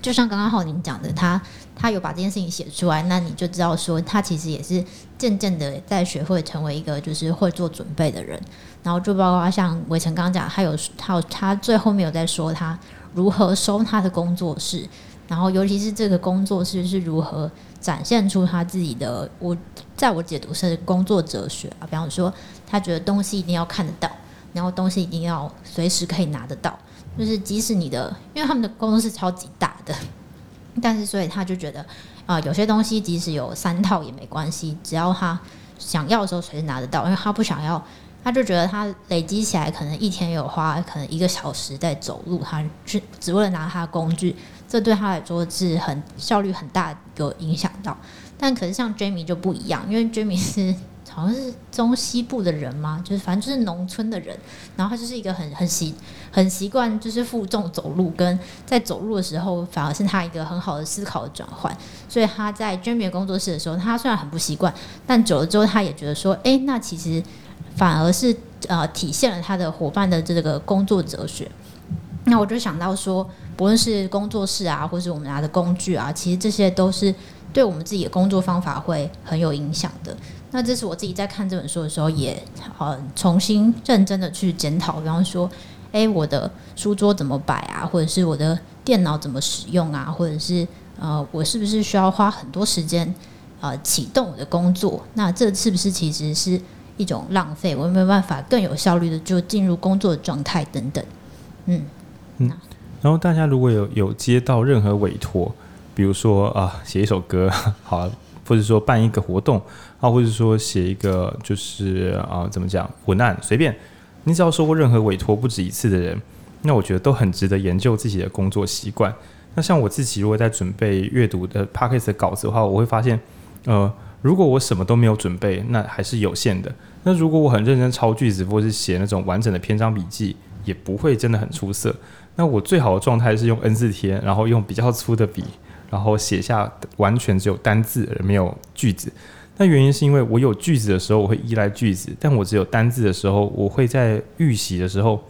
S2: 就像刚刚浩宁讲的，他。他有把这件事情写出来，那你就知道说，他其实也是渐渐的在学会成为一个就是会做准备的人。然后就包括像维辰刚刚讲，他有他有他最后面有在说他如何收他的工作室，然后尤其是这个工作室是如何展现出他自己的。我在我解读是工作哲学啊，比方说他觉得东西一定要看得到，然后东西一定要随时可以拿得到，就是即使你的，因为他们的工作室超级大的。但是，所以他就觉得，啊、有些东西即使有三套也没关系，只要他想要的时候随时拿得到。因为他不想要，他就觉得他累积起来可能一天有花可能一个小时在走路，他只只为了拿他的工具，这对他来说是很效率很大有影响到。但可是像 Jamie 就不一样，因为 Jamie 是。好像是中西部的人嘛，就是反正就是农村的人，然后他就是一个很很习很习惯就是负重走路，跟在走路的时候反而是他一个很好的思考的转换。所以他在 Jamie 工作室的时候，他虽然很不习惯，但久了之后他也觉得说，哎，那其实反而是呃体现了他的伙伴的这个工作哲学。那我就想到说，不论是工作室啊，或是我们拿的工具啊，其实这些都是对我们自己的工作方法会很有影响的。那这是我自己在看这本书的时候，也呃重新认真的去检讨。比方说，诶，我的书桌怎么摆啊，或者是我的电脑怎么使用啊，或者是呃，我是不是需要花很多时间呃启动我的工作？那这是不是其实是一种浪费？我没有办法更有效率的就进入工作状态等等？嗯
S1: 嗯。然后大家如果有有接到任何委托，比如说啊写一首歌，好，或者说办一个活动啊，或者说写一个就是啊怎么讲文案，随便，你只要说过任何委托不止一次的人，那我觉得都很值得研究自己的工作习惯。那像我自己如果在准备阅读的 Podcast 的稿子的话，我会发现，呃，如果我什么都没有准备，那还是有限的。那如果我很认真抄句子，或是写那种完整的篇章笔记，也不会真的很出色。那我最好的状态是用 N 字贴，然后用比较粗的笔，然后写下完全只有单字而没有句子。那原因是因为我有句子的时候我会依赖句子，但我只有单字的时候，我会在预习的时候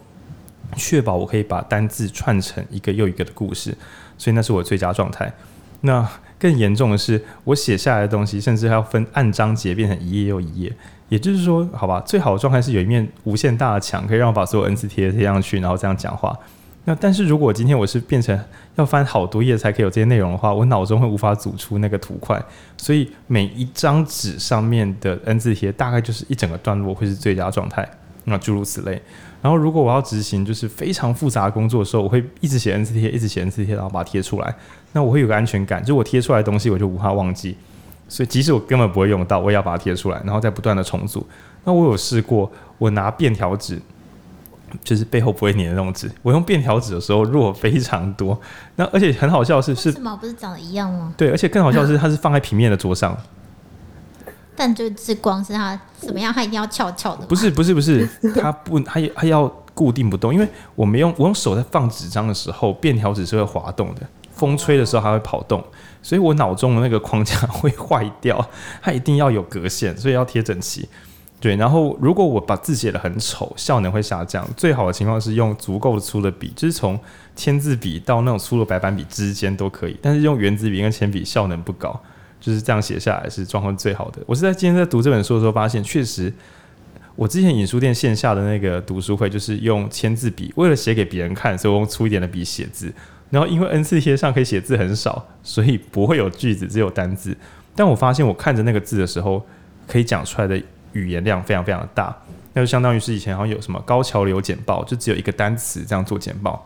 S1: 确保我可以把单字串成一个又一个的故事，所以那是我最佳状态。那更严重的是，我写下来的东西甚至还要分按章节变成一页又一页。也就是说，好吧，最好的状态是有一面无限大的墙，可以让我把所有 N 字贴贴上去，然后这样讲话。那但是如果今天我是变成要翻好多页才可以有这些内容的话，我脑中会无法组出那个图块，所以每一张纸上面的 N 字贴大概就是一整个段落会是最佳状态，那诸如此类。然后如果我要执行就是非常复杂的工作的时候，我会一直写 N 字贴，一直写 N 字贴，然后把它贴出来。那我会有个安全感，就我贴出来的东西我就无法忘记，所以即使我根本不会用到，我也要把它贴出来，然后再不断的重组。那我有试过，我拿便条纸。就是背后不会粘的那种纸，我用便条纸的时候弱非常多。那而且很好笑的是，是
S2: 是吗？不是长得一样吗？
S1: 对，而且更好笑的是，它是放在平面的桌上。
S2: 但就是光是它怎么样，它一定要翘翘的。
S1: 不是不是不是，它不，它它要固定不动，因为我们用我用手在放纸张的时候，便条纸是会滑动的，风吹的时候它会跑动，所以我脑中的那个框架会坏掉，它一定要有格线，所以要贴整齐。对，然后如果我把字写得很丑，效能会下降。最好的情况是用足够粗的笔，就是从签字笔到那种粗的白板笔之间都可以。但是用原子笔跟铅笔效能不高，就是这样写下来是状况最好的。我是在今天在读这本书的时候发现，确实我之前影书店线下的那个读书会，就是用签字笔，为了写给别人看，所以我用粗一点的笔写字。然后因为 N 字贴上可以写字很少，所以不会有句子，只有单字。但我发现我看着那个字的时候，可以讲出来的。语言量非常非常的大，那就相当于是以前好像有什么高桥流简报，就只有一个单词这样做简报。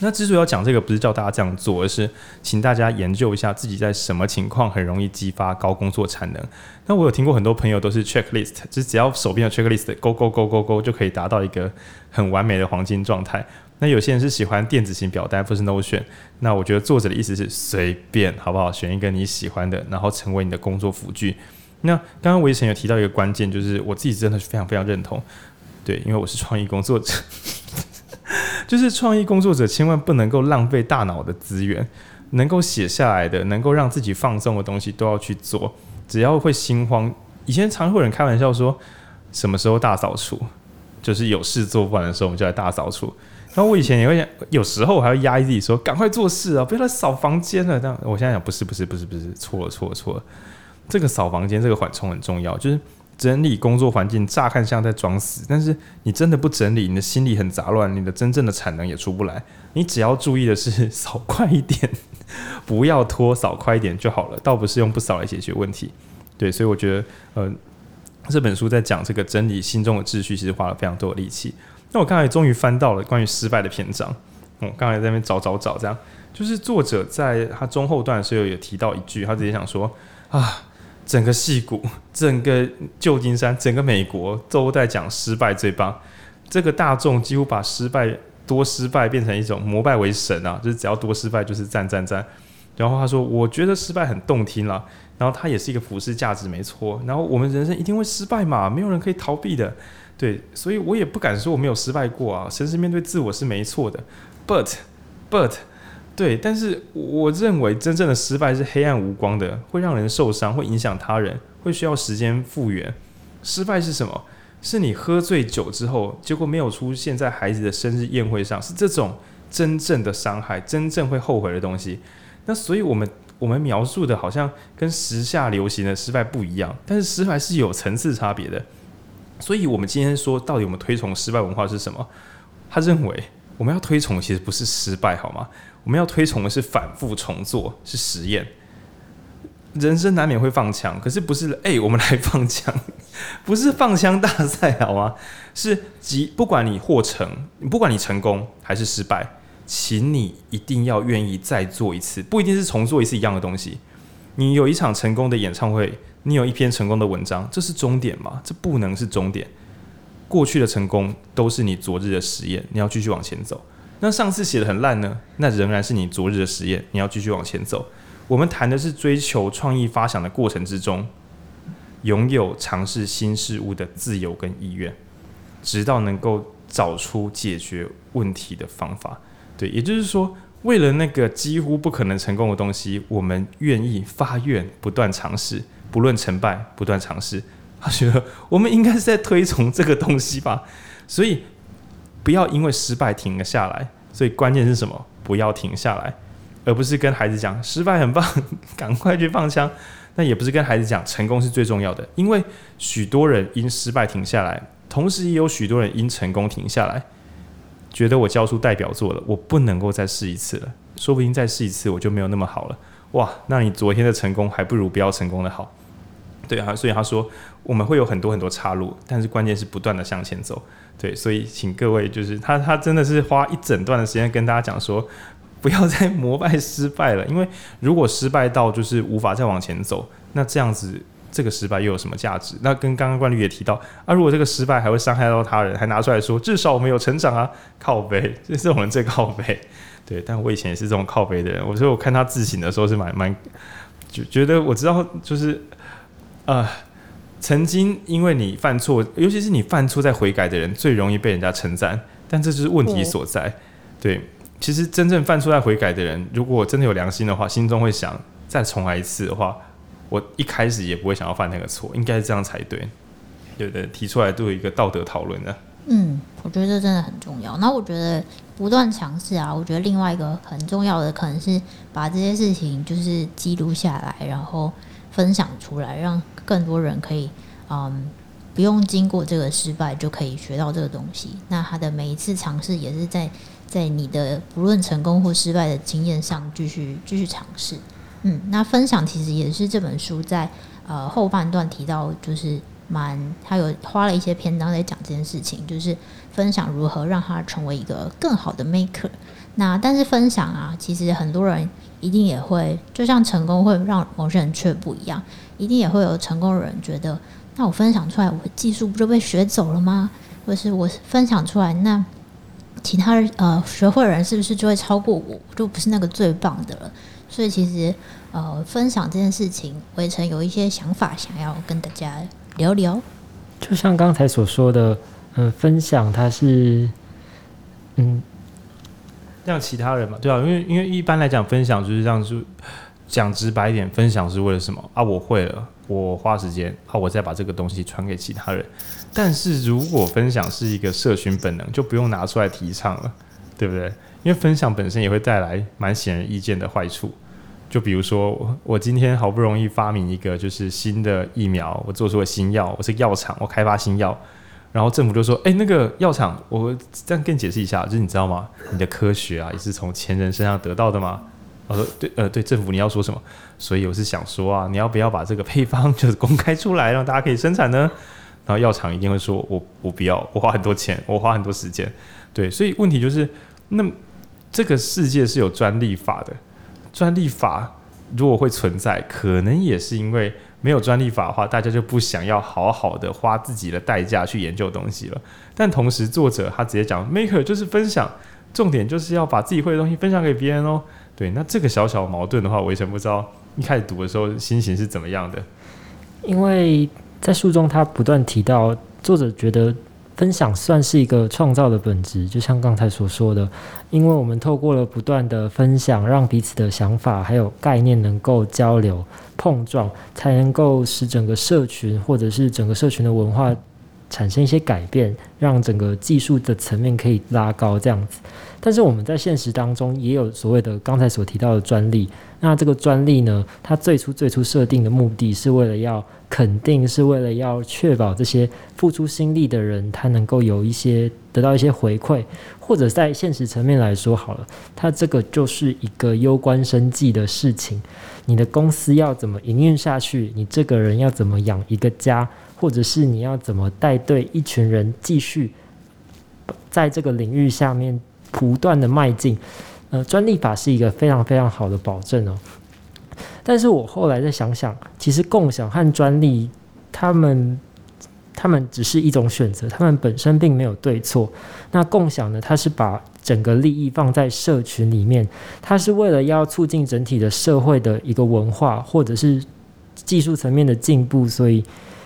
S1: 那之所以要讲这个，不是叫大家这样做，而是请大家研究一下自己在什么情况很容易激发高工作产能。那我有听过很多朋友都是 checklist，就是只要手边有 checklist 勾勾勾勾勾就可以达到一个很完美的黄金状态。那有些人是喜欢电子型表单，或是 Notion。那我觉得作者的意思是随便好不好，选一个你喜欢的，然后成为你的工作辅具。那刚刚维辰有提到一个关键，就是我自己真的是非常非常认同，对，因为我是创意工作者，就是创意工作者千万不能够浪费大脑的资源，能够写下来的，能够让自己放松的东西都要去做，只要会心慌，以前常会有人开玩笑说，什么时候大扫除，就是有事做不完的时候，我们就来大扫除。然后我以前也会想，有时候还会压抑自己说，赶快做事啊，不要来扫房间了。这样，我现在想，不是不是不是不是，错了错了错了。这个扫房间，这个缓冲很重要。就是整理工作环境，乍看像在装死，但是你真的不整理，你的心里很杂乱，你的真正的产能也出不来。你只要注意的是扫快一点，不要拖，扫快一点就好了。倒不是用不扫来解决问题。对，所以我觉得，呃，这本书在讲这个整理心中的秩序，其实花了非常多的力气。那我刚才终于翻到了关于失败的篇章。我、刚才在那边找找找，这样就是作者在他中后段的时候有提到一句，他直接想说啊。整个戏骨，整个旧金山，整个美国都在讲失败最棒。这个大众几乎把失败多失败变成一种膜拜为神啊，就是只要多失败就是赞赞赞。然后他说：“我觉得失败很动听啦。”然后他也是一个俯视价值，没错。然后我们人生一定会失败嘛，没有人可以逃避的。对，所以我也不敢说我没有失败过啊。诚实面对自我是没错的。But，but。对，但是我认为真正的失败是黑暗无光的，会让人受伤，会影响他人，会需要时间复原。失败是什么？是你喝醉酒之后，结果没有出现在孩子的生日宴会上，是这种真正的伤害，真正会后悔的东西。那所以我们我们描述的好像跟时下流行的失败不一样，但是失败是有层次差别的。所以我们今天说，到底我们推崇失败文化是什么？他认为我们要推崇其实不是失败，好吗？我们要推崇的是反复重做，是实验。人生难免会放枪，可是不是哎、我们来放枪，不是放枪大赛，好吗？是即不管你获成，不管你成功还是失败，请你一定要愿意再做一次，不一定是重做一次一样的东西。你有一场成功的演唱会，你有一篇成功的文章，这是终点吗？这不能是终点。过去的成功都是你昨日的实验，你要继续往前走。那上次写的很烂呢？那仍然是你昨日的实验，你要继续往前走。我们谈的是追求创意发想的过程之中，拥有尝试新事物的自由跟意愿，直到能够找出解决问题的方法。对，也就是说，为了那个几乎不可能成功的东西，我们愿意发愿，不断尝试，不论成败，不断尝试。他觉得我们应该是在推崇这个东西吧，所以不要因为失败停了下来。所以关键是什么？不要停下来。而不是跟孩子讲失败很棒，赶快去放枪。那也不是跟孩子讲成功是最重要的，因为许多人因失败停下来，同时也有许多人因成功停下来，觉得我交出代表作了，我不能够再试一次了，说不定再试一次我就没有那么好了。哇，那你昨天的成功还不如不要成功的好。对啊，所以他说我们会有很多很多岔路，但是关键是不断的向前走。对，所以请各位就是他他真的是花一整段的时间跟大家讲说。不要再 膜拜失败了，因为如果失败到就是无法再往前走，那这样子这个失败又有什么价值？那跟刚刚冠律也提到啊，如果这个失败还会伤害到他人，还拿出来说，至少我们有成长啊，靠背，这种人最靠背。对，但我以前也是这种靠背的人，我说我看他自省的时候是蛮蛮，就觉得我知道就是呃，曾经因为你犯错，尤其是你犯错在悔改的人，最容易被人家称赞，但这就是问题所在，对。其实真正犯错在悔改的人，如果真的有良心的话，心中会想再重来一次的话，我一开始也不会想要犯那个错，应该是这样才对。对不对？提出来都有一个道德讨论的。
S2: 嗯，我觉得这真的很重要。那我觉得不断尝试啊，我觉得另外一个很重要的可能是把这些事情就是记录下来，然后分享出来，让更多人可以嗯不用经过这个失败就可以学到这个东西。那他的每一次尝试也是在。在你的不论成功或失败的经验上继续继续尝试，嗯，那分享其实也是这本书在呃后半段提到，就是蛮他有花了一些篇章在讲这件事情，就是分享如何让他成为一个更好的 maker。那但是分享啊，其实很多人一定也会，就像成功会让某些人却不一样，一定也会有成功的人觉得，那我分享出来，我技术不就被学走了吗？或是我分享出来那。其他人呃，学会人是不是就会超过我？就不是那个最棒的了。所以其实呃，分享这件事情，围城有一些想法想要跟大家聊聊。
S3: 就像刚才所说的，嗯、呃，分享它是嗯，
S1: 让其他人嘛，对啊，因为因为一般来讲，分享就是这样，就讲直白一点，分享是为了什么啊？我会了，我花时间，好，我再把这个东西传给其他人。但是如果分享是一个社群本能，就不用拿出来提倡了，对不对？因为分享本身也会带来蛮显而易见的坏处。就比如说，我今天好不容易发明一个就是新的疫苗，我做出了新药，我是药厂，我开发新药，然后政府就说：“哎，那个药厂，我这样跟你解释一下，就是你知道吗？你的科学啊，也是从前人身上得到的吗？”我说：“对，呃，对，政府你要说什么？所以我是想说啊，你要不要把这个配方就是公开出来，让大家可以生产呢？”然后药厂一定会说：“我我不要，我花很多钱，我花很多时间。”对，所以问题就是，那这个世界是有专利法的。专利法如果会存在，可能也是因为没有专利法的话，大家就不想要好好的花自己的代价去研究东西了。但同时，作者他直接讲，maker 就是分享，重点就是要把自己会的东西分享给别人哦。对，那这个小小矛盾的话，我以前不知道一开始读的时候心情是怎么样的，
S3: 因为。在书中，他不断提到，作者觉得分享算是一个创造的本质，就像刚才所说的，因为我们透过了不断的分享，让彼此的想法还有概念能够交流碰撞，才能够使整个社群或者是整个社群的文化产生一些改变，让整个技术的层面可以拉高这样子。但是我们在现实当中也有所谓的刚才所提到的专利，那这个专利呢，它最初最初设定的目的是为了要。肯定是为了要确保这些付出心力的人，他能够有一些得到一些回馈，或者在现实层面来说好了，它这个就是一个攸关生计的事情。你的公司要怎么营运下去？你这个人要怎么养一个家？或者是你要怎么带队一群人继续在这个领域下面不断的迈进？呃，专利法是一个非常非常好的保证哦。但是我后来再想想，其实共享和专利，他们。他们只是一种选择，他们本身并没有对错。那共享呢？它是把整个利益放在社群里面，它是为了要促进整体的社会的一个文化，或者是技术层面的进步，所以，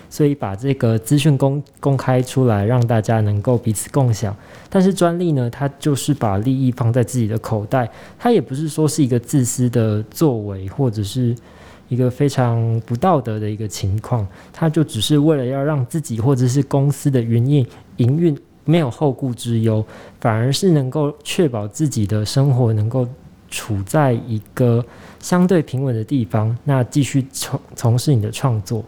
S3: 所以把这个资讯公公开出来，让大家能够彼此共享。但是专利呢？它就是把利益放在自己的口袋，它也不是说是一个自私的作为，或者是。一个非常不道德的一个情况，他就只是为了要让自己或者是公司的营运营运没有后顾之忧，反而是能够确保自己的生活能够处在一个相对平稳的地方，那继续从从事你的创作。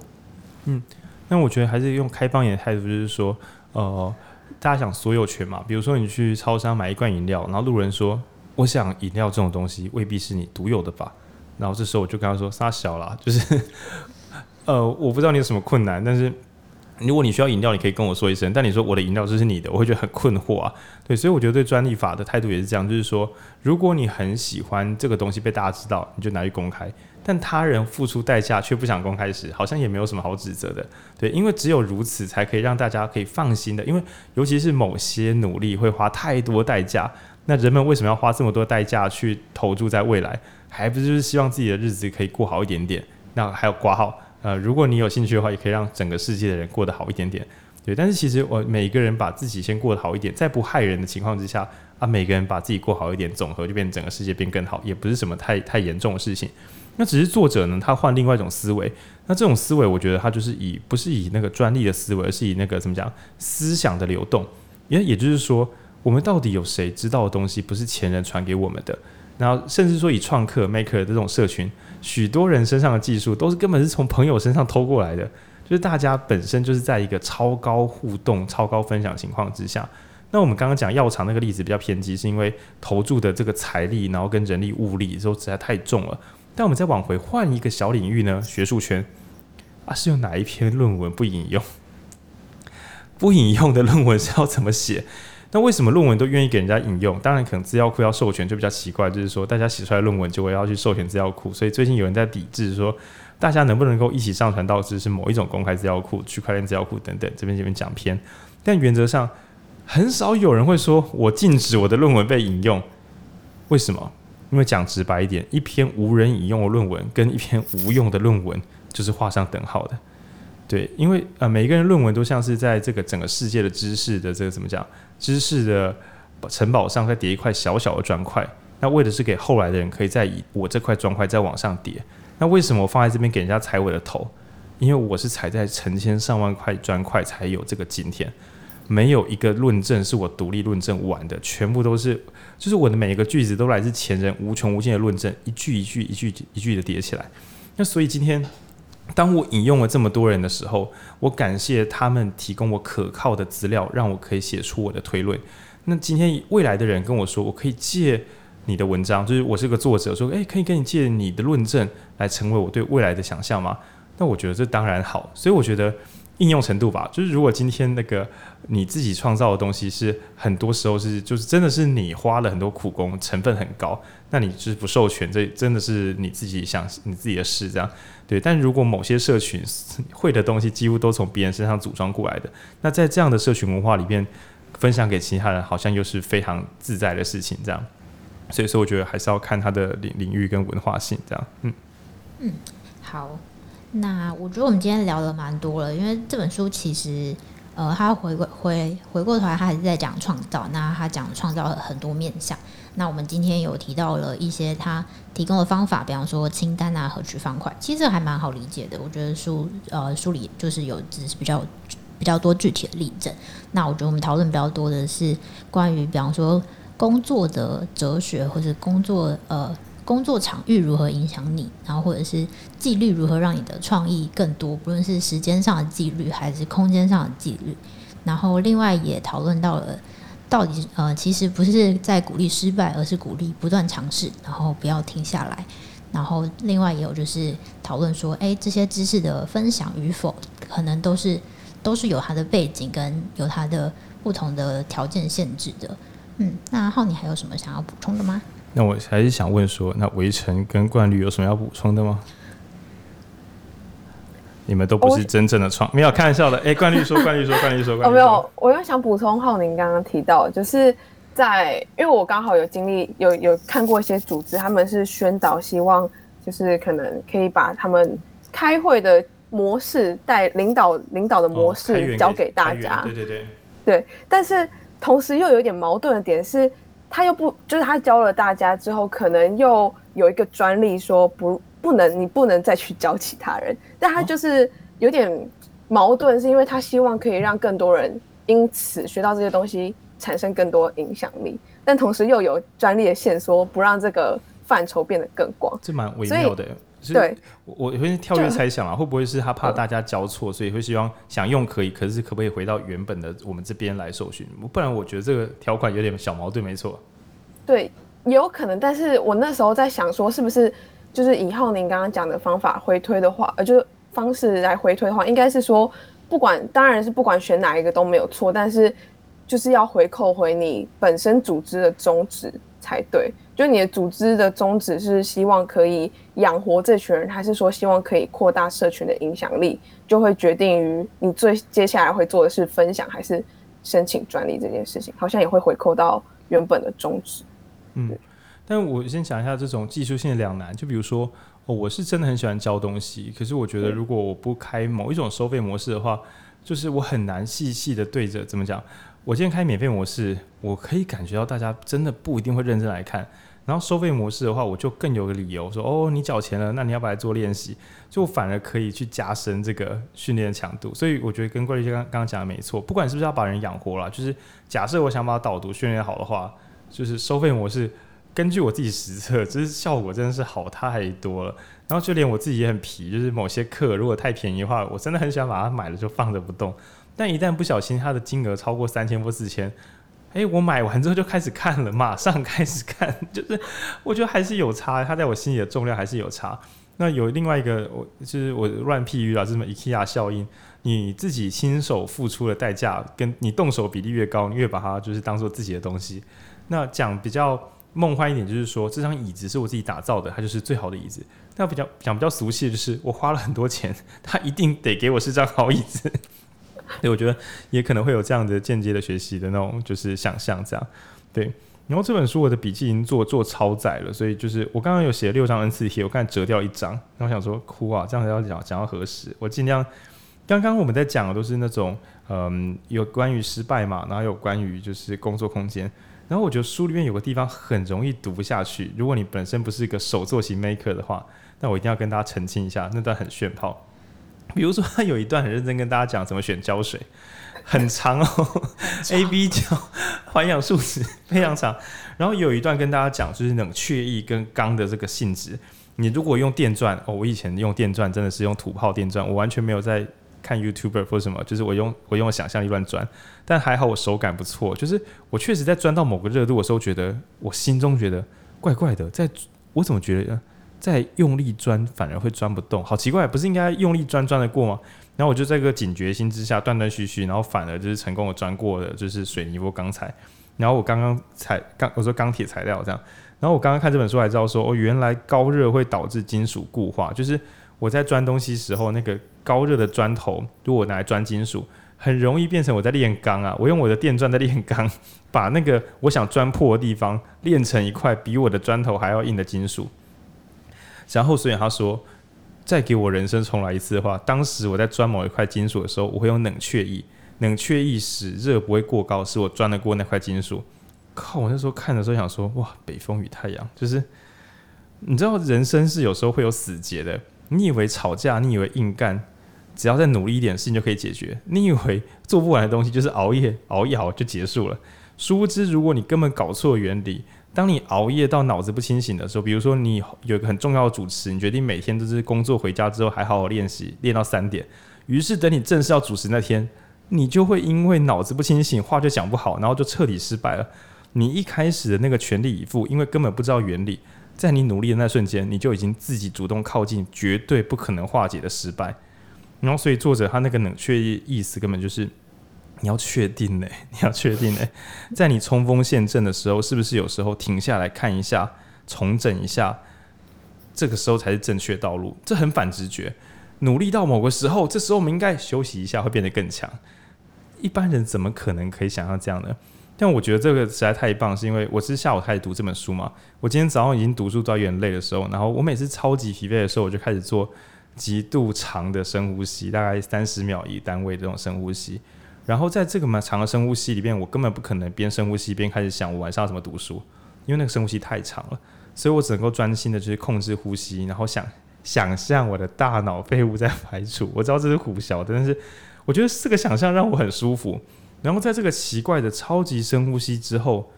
S1: 嗯，那我觉得还是用开放眼的态度，就是说，呃，大家想所有权嘛，比如说你去超商买一罐饮料，然后路人说，我想饮料这种东西未必是你独有的吧。然后这时候我就跟他说：“撒小啦，就是，呃，我不知道你有什么困难，但是如果你需要饮料，你可以跟我说一声。但你说我的饮料这是你的，我会觉得很困惑啊。对，所以我觉得对专利法的态度也是这样，就是说，如果你很喜欢这个东西被大家知道，你就拿去公开；但他人付出代价却不想公开时，好像也没有什么好指责的。对，因为只有如此，才可以让大家可以放心的。因为尤其是某些努力会花太多代价，那人们为什么要花这么多代价去投注在未来？”还不是就是希望自己的日子可以过好一点点，那还有挂号，呃，如果你有兴趣的话，也可以让整个世界的人过得好一点点，对。但是其实我每个人把自己先过得好一点，在不害人的情况之下，啊，每个人把自己过好一点，总和就变整个世界变更好，也不是什么太太严重的事情。那只是作者呢，他换另外一种思维，那这种思维，我觉得他就是以不是以那个专利的思维，而是以那个怎么讲思想的流动，也也就是说，我们到底有谁知道的东西，不是前人传给我们的？然后，甚至说以创客 Maker 这种社群，许多人身上的技术都是根本是从朋友身上偷过来的，就是大家本身就是在一个超高互动、超高分享情况之下。那我们刚刚讲药厂那个例子比较偏激，是因为投注的这个财力，然后跟人力物力都实在太重了。但我们再往回换一个小领域呢，学术圈啊，是有哪一篇论文不引用？不引用的论文是要怎么写？那为什么论文都愿意给人家引用？当然，可能资料库要授权就比较奇怪，就是说大家写出来论文就会要去授权资料库，所以最近有人在抵制说，大家能不能够一起上传到只是某一种公开资料库、区块链资料库等等，这边这边讲偏。但原则上，很少有人会说我禁止我的论文被引用。为什么？因为讲直白一点，一篇无人引用的论文跟一篇无用的论文就是画上等号的。对，因为呃，每一个人论文都像是在这个整个世界的知识的这个怎么讲？知识的城堡上再叠一块小小的砖块，那为的是给后来的人可以再以我这块砖块再往上叠。那为什么我放在这边给人家踩我的头？因为我是踩在成千上万块砖块才有这个今天，没有一个论证是我独立论证完的，全部都是就是我的每一个句子都来自前人无穷无尽的论证，一句一句一句一句的叠起来。那所以今天。当我引用了这么多人的时候，我感谢他们提供我可靠的资料，让我可以写出我的推论。那今天未来的人跟我说，我可以借你的文章，就是我是个作者，说，诶，可以跟你借你的论证来成为我对未来的想象吗？那我觉得这当然好。所以我觉得。应用程度吧，就是如果今天那个你自己创造的东西是很多时候是就是真的是你花了很多苦功，成分很高，那你就是不授权，这真的是你自己想你自己的事这样。对，但如果某些社群会的东西几乎都从别人身上组装过来的，那在这样的社群文化里面分享给其他人，好像又是非常自在的事情这样。所以说，我觉得还是要看它的领领域跟文化性这样。嗯
S2: 嗯，好。那我觉得我们今天聊了蛮多了，因为这本书其实，呃，他回过回回过头来，他还是在讲创造。那他讲创造了很多面向。那我们今天有提到了一些他提供的方法，比方说清单啊、合取方块，其实还蛮好理解的。我觉得书呃书里就是有只是比较比较多具体的例证。那我觉得我们讨论比较多的是关于比方说工作的哲学，或者工作呃。工作场域如何影响你，然后或者是纪律如何让你的创意更多，不论是时间上的纪律还是空间上的纪律。然后另外也讨论到了到底呃，其实不是在鼓励失败，而是鼓励不断尝试，然后不要停下来。然后另外也有就是讨论说，哎，这些知识的分享与否，可能都是都是有它的背景跟有它的不同的条件限制的。嗯，那浩，你还有什么想要补充的吗？
S1: 那我还是想问说，那围城跟冠律有什么要补充的吗？你们都不是真正的创，没有开玩笑的。哎，冠律 说，冠律说，冠律说，冠律说。哦，
S4: 没有，我又想补充浩宁刚刚提到，就是在，因为我刚好有经历，有有看过一些组织，他们是宣导，希望就是可能可以把他们开会的模式带领导领导的模式交给大家。
S1: 对对对。
S4: 对，但是同时又有一点矛盾的点是，他又不就是他教了大家之后，可能又有一个专利说不。不能，你不能再去教其他人，但他就是有点矛盾，是因为他希望可以让更多人因此学到这些东西，产生更多影响力，但同时又有专利的线索，不让这个范畴变得更广。
S1: 这蛮微妙的。对，我我会跳跃猜想啊，会不会是他怕大家交错，所以会希望想用可以，可是可不可以回到原本的我们这边来受训？不然我觉得这个条款有点小矛盾，没错。
S4: 对，有可能，但是我那时候在想说，是不是？就是以浩宁刚刚讲的方法回推的话，呃，就是方式来回推的话，应该是说，不管当然是不管选哪一个都没有错，但是就是要回扣回你本身组织的宗旨才对。就你的组织的宗旨是希望可以养活这群人，还是说希望可以扩大社群的影响力，就会决定于你最接下来会做的是分享还是申请专利这件事情，好像也会回扣到原本的宗旨。
S1: 嗯。但我先讲一下这种技术性的两难，就比如说，哦，我是真的很喜欢教东西，可是我觉得如果我不开某一种收费模式的话，就是我很难细细的对着怎么讲。我今天开免费模式，我可以感觉到大家真的不一定会认真来看。然后收费模式的话，我就更有个理由说，哦，你缴钱了，那你要不要来做练习？就反而可以去加深这个训练的强度。所以我觉得跟冠律师刚刚讲的没错，不管是不是要把人养活了，就是假设我想把导读训练好的话，就是收费模式。根据我自己实测，就是效果真的是好太多了。然后就连我自己也很皮，就是某些课如果太便宜的话，我真的很想把它买了就放着不动。但一旦不小心它的金额超过三千或四千，哎，我买完之后就开始看了，马上开始看，就是我觉得还是有差，它在我心里的重量还是有差。那有另外一个，我就是我乱譬喻啊，这什么 IKEA 效应，你自己亲手付出的代价，跟你动手比例越高，你越把它就是当做自己的东西。那讲比较。梦幻一点就是说，这张椅子是我自己打造的，它就是最好的椅子。那比较讲比较俗气的就是，我花了很多钱，它一定得给我是张好椅子。所以我觉得也可能会有这样的间接的学习的那种就是想象这样。对，然后这本书我的笔记已经做做超载了，所以就是我刚刚有写六张 N4 贴，我看折掉一张，然后想说哭啊，这样要讲讲到何时？我尽量。刚刚我们在讲的都是那种嗯，有关于失败嘛，然后有关于就是工作空间。然后我觉得书里面有个地方很容易读不下去。如果你本身不是一个手作型 maker 的话，那我一定要跟大家澄清一下，那段很炫炮。比如说，他有一段很认真跟大家讲怎么选胶水，很长哦，A B 胶环氧树脂非常长。然后有一段跟大家讲就是冷却液跟钢的这个性质。你如果用电钻哦，我以前用电钻真的是用土炮电钻，我完全没有在。看 YouTuber 或什么，就是我用我用想象力乱钻，但还好我手感不错。就是我确实在钻到某个热度的时候，觉得我心中觉得怪怪的，在我怎么觉得在用力钻反而会钻不动，好奇怪，不是应该用力钻钻得过吗？然后我就在个警觉心之下断断续续，然后反而就是成功的钻过了，就是水泥或钢材。然后我刚刚才刚我说钢铁材料这样，然后我刚刚看这本书还知道说，哦，原来高热会导致金属固化，就是我在钻东西时候那个。高热的砖头，如果拿来钻金属，很容易变成我在炼钢啊！我用我的电钻在炼钢，把那个我想钻破的地方炼成一块比我的砖头还要硬的金属。然后，所以他说，再给我人生重来一次的话，当时我在钻某一块金属的时候，我会用冷却液，冷却液使热不会过高，使我钻得过那块金属。靠！我那时候看的时候想说，哇，北风与太阳，就是你知道，人生是有时候会有死结的。你以为吵架，你以为硬干。只要再努力一点，事情就可以解决。你以为做不完的东西就是熬夜，熬一熬就结束了。殊不知，如果你根本搞错原理，当你熬夜到脑子不清醒的时候，比如说你有一个很重要的主持，你决定每天都是工作回家之后还好好练习，练到三点。于是等你正式要主持那天，你就会因为脑子不清醒，话就讲不好，然后就彻底失败了。你一开始的那个全力以赴，因为根本不知道原理，在你努力的那瞬间，你就已经自己主动靠近绝对不可能化解的失败。然后，所以作者他那个冷却意思根本就是你要确定呢，你要确定 呢，在你冲锋陷阵的时候，是不是有时候停下来看一下，重整一下，这个时候才是正确道路。这很反直觉，努力到某个时候，这时候我们应该休息一下，会变得更强。一般人怎么可能可以想象这样呢？但我觉得这个实在太棒，是因为我是下午开始读这本书嘛。我今天早上已经读书到有点累的时候，然后我每次超级疲惫的时候，我就开始做极度长的深呼吸，大概三十秒一单位这种深呼吸。然后在这个蛮长的深呼吸里边，我根本不可能边深呼吸边开始想我晚上要怎么读书，因为那个深呼吸太长了。所以我只能够专心的去控制呼吸，然后想想象我的大脑废物在排除。我知道这是胡笑的，但是我觉得这个想象让我很舒服。然后在这个奇怪的超级深呼吸之后，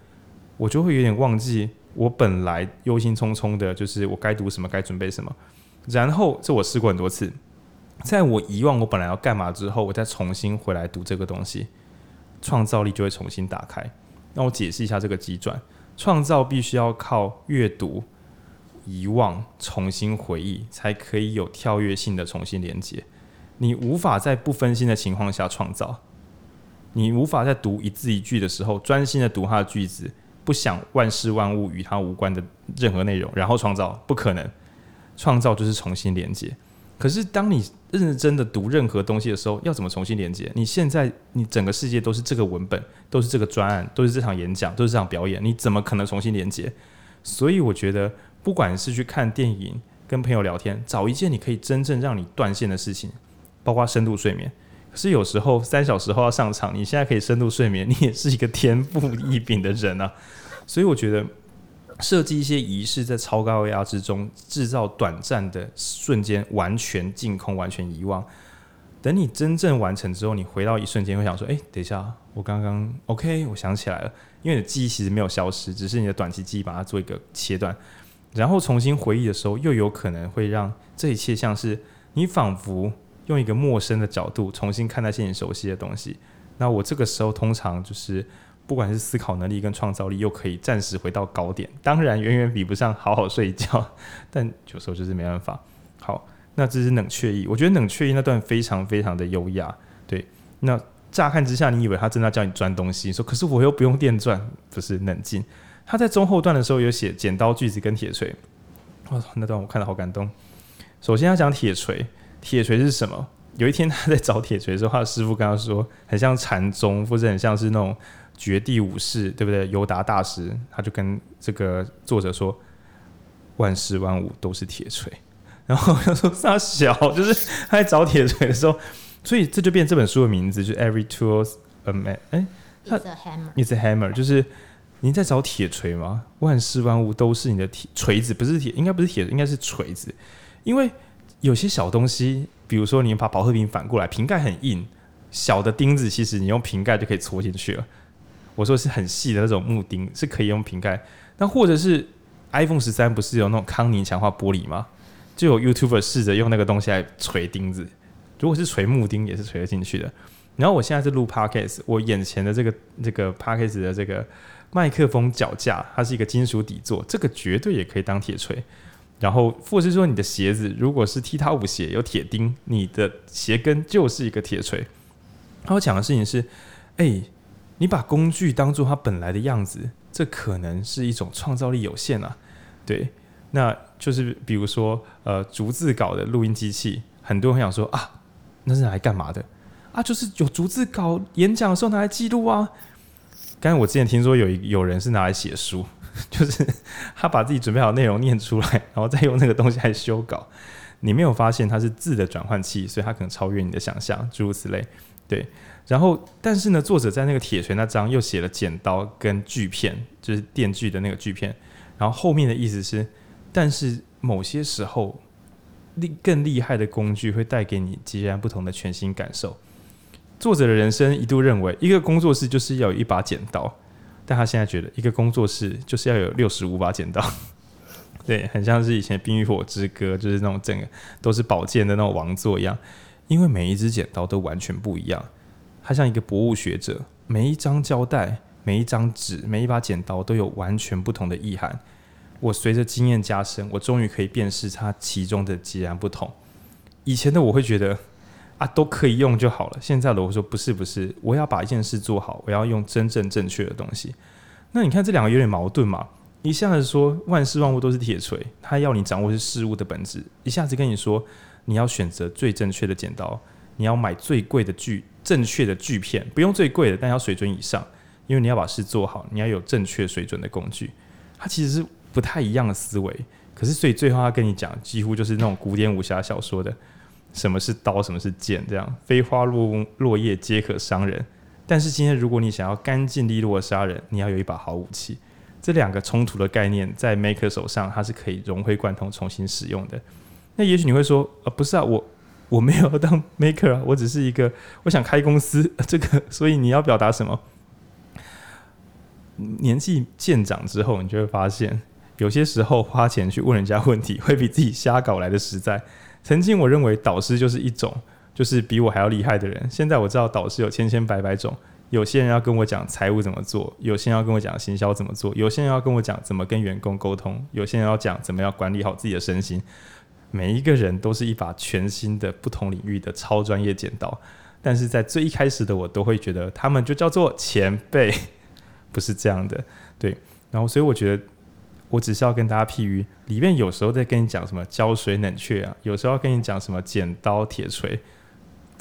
S1: 我就会有点忘记我本来忧心忡忡的，就是我该读什么，该准备什么。然后这我试过很多次，在我遗忘我本来要干嘛之后，我再重新回来读这个东西，创造力就会重新打开。那我解释一下这个急转：创造必须要靠阅读、遗忘、重新回忆，才可以有跳跃性的重新连接。你无法在不分心的情况下创造。你无法在读一字一句的时候专心的读它的句子，不想万事万物与它无关的任何内容，然后创造，不可能。创造就是重新连接。可是当你认真的读任何东西的时候，要怎么重新连接？你现在你整个世界都是这个文本，都是这个专案，都是这场演讲，都是这场表演，你怎么可能重新连接？所以我觉得，不管是去看电影、跟朋友聊天，找一件你可以真正让你断线的事情，包括深度睡眠。可是有时候三小时后要上场，你现在可以深度睡眠，你也是一个天赋异禀的人啊。所以我觉得设计一些仪式，在超高压之中制造短暂的瞬间，完全净空，完全遗忘。等你真正完成之后，你回到一瞬间会想说：“哎，等一下，我刚刚 OK，我想起来了。”因为你的记忆其实没有消失，只是你的短期记忆把它做一个切断，然后重新回忆的时候，又有可能会让这一切像是你仿佛。用一个陌生的角度重新看待些你熟悉的东西，那我这个时候通常就是，不管是思考能力跟创造力，又可以暂时回到高点。当然，远远比不上好好睡觉，但有时候就是没办法。好，那这是冷却意。我觉得冷却意那段非常非常的优雅。对，那乍看之下，你以为他真的叫你钻东西，说可是我又不用电钻，不是冷静。他在中后段的时候有写剪刀、锯子跟铁锤。哇，那段我看了好感动。首先他讲铁锤。铁锤是什么？有一天他在找铁锤的时候，他的师傅跟他说，很像禅宗，或者很像是那种绝地武士，对不对？尤达大师，他就跟这个作者说，万事万物都是铁锤。然后他说他小，就是他在找铁锤的时候，所以这就变这本书的名字，就是 Every Tool's a Man，哎，It's a Hammer，It's a Hammer，就是你在找铁锤吗？万事万物都是你的铁锤子，不是铁，应该不是铁，应该是锤子，因为。有些小东西，比如说你把保特瓶反过来，瓶盖很硬，小的钉子其实你用瓶盖就可以戳进去了。我说是很细的那种木钉，是可以用瓶盖。那或者是 iPhone 十三不是有那种康宁强化玻璃吗？就有 YouTuber 试着用那个东西来锤钉子，如果是锤木钉也是锤得进去的。然后我现在是录 Podcast，我眼前的这个这个 Podcast 的这个麦克风脚架，它是一个金属底座，这个绝对也可以当铁锤。然后，或是说你的鞋子如果是踢踏舞鞋，有铁钉，你的鞋跟就是一个铁锤。他要讲的事情是，哎，你把工具当做它本来的样子，这可能是一种创造力有限啊。对，那就是比如说，呃，逐字稿的录音机器，很多人会想说啊，那是拿来干嘛的？啊，就是有逐字稿，演讲的时候拿来记录啊。刚才我之前听说有有人是拿来写书。就是他把自己准备好内容念出来，然后再用那个东西来修稿。你没有发现它是字的转换器，所以它可能超越你的想象，诸如此类。对，然后但是呢，作者在那个铁锤那章又写了剪刀跟锯片，就是电锯的那个锯片。然后后面的意思是，但是某些时候，厉更厉害的工具会带给你截然不同的全新感受。作者的人生一度认为，一个工作室就是要有一把剪刀。但他现在觉得，一个工作室就是要有六十五把剪刀，对，很像是以前《冰与火之歌》，就是那种整个都是宝剑的那种王座一样。因为每一只剪刀都完全不一样，他像一个博物学者，每一张胶带、每一张纸、每一把剪刀都有完全不同的意涵。我随着经验加深，我终于可以辨识它其中的截然不同。以前的我会觉得啊，都可以用就好了。现在的我说不是不是，我要把一件事做好，我要用真正正确的东西。那你看这两个有点矛盾嘛？一下子说万事万物都是铁锤，他要你掌握是事物的本质；一下子跟你说你要选择最正确的剪刀，你要买最贵的锯，正确的锯片，不用最贵的，但要水准以上，因为你要把事做好，你要有正确水准的工具。它其实是。不太一样的思维，可是所以最后他跟你讲，几乎就是那种古典武侠小说的，什么是刀，什么是剑，这样飞花落落叶皆可伤人。但是今天如果你想要干净利落杀人，你要有一把好武器。这两个冲突的概念在 Maker 手上，它是可以融会贯通、重新使用的。那也许你会说，呃，不是啊，我我没有当 Maker 啊，我只是一个我想开公司，这个，所以你要表达什么？年纪渐长之后，你就会发现。有些时候花钱去问人家问题，会比自己瞎搞来的实在。曾经我认为导师就是一种，就是比我还要厉害的人。现在我知道导师有千千百百种。有些人要跟我讲财务怎么做，有些人要跟我讲行销怎么做，有些人要跟我讲怎么跟员工沟通，有些人要讲怎么样管理好自己的身心。每一个人都是一把全新的、不同领域的超专业剪刀。但是在最一开始的我，都会觉得他们就叫做前辈，不是这样的。对，然后所以我觉得。我只是要跟大家譬喻，里面有时候在跟你讲什么胶水冷却啊，有时候要跟你讲什么剪刀铁锤，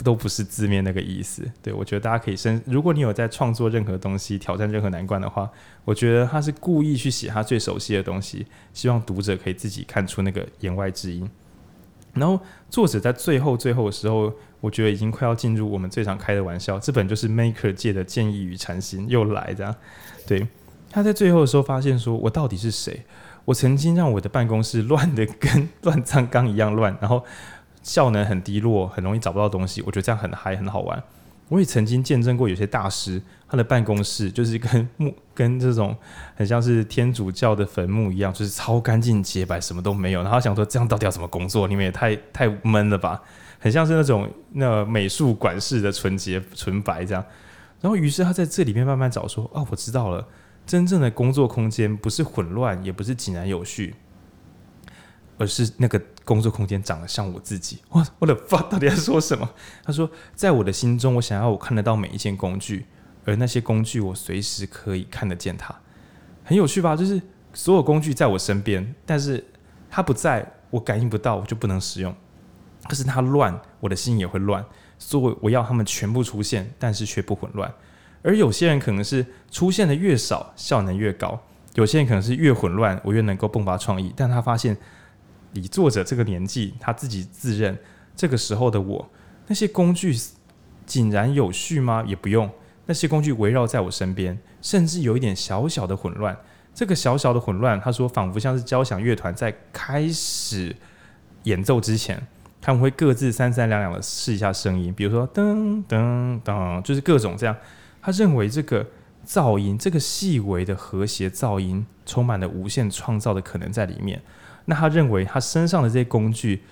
S1: 都不是字面那个意思。对，我觉得大家可以深，如果你有在创作任何东西、挑战任何难关的话，我觉得他是故意去写他最熟悉的东西，希望读者可以自己看出那个言外之音。然后作者在最后最后的时候，我觉得已经快要进入我们最常开的玩笑，这本就是 Maker 界的建议与禅心又来这样，对。他在最后的时候发现说：“我到底是谁？我曾经让我的办公室乱的跟 乱葬岗一样乱，然后效能很低落，很容易找不到东西。我觉得这样很嗨，很好玩。我也曾经见证过有些大师，他的办公室就是跟木 跟这种很像是天主教的坟墓一样，就是超干净洁白，什么都没有。然后想说这样到底要怎么工作？你们也太 太闷了吧？很像是那种那美术馆式的纯洁纯白这样。然后于是他在这里面慢慢找说：哦，我知道了。”真正的工作空间不是混乱，也不是井然有序，而是那个工作空间长得像我自己。我我的爸到底在说什么？他说，在我的心中，我想要我看得到每一件工具，而那些工具我随时可以看得见它。很有趣吧？就是所有工具在我身边，但是它不在，我感应不到，我就不能使用。可是它乱，我的心也会乱。所以我要他们全部出现，但是却不混乱。而有些人可能是出现的越少，效能越高；有些人可能是越混乱，我越能够迸发创意。但他发现，以作者这个年纪，他自己自认这个时候的我，那些工具井然有序吗？也不用，那些工具围绕在我身边，甚至有一点小小的混乱。这个小小的混乱，他说仿佛像是交响乐团在开始演奏之前，他们会各自三三两两的试一下声音，比如说噔噔噔，就是各种这样。他认为这个噪音，这个细微的和谐噪音，充满了无限创造的可能在里面。那他认为他身上的这些工具，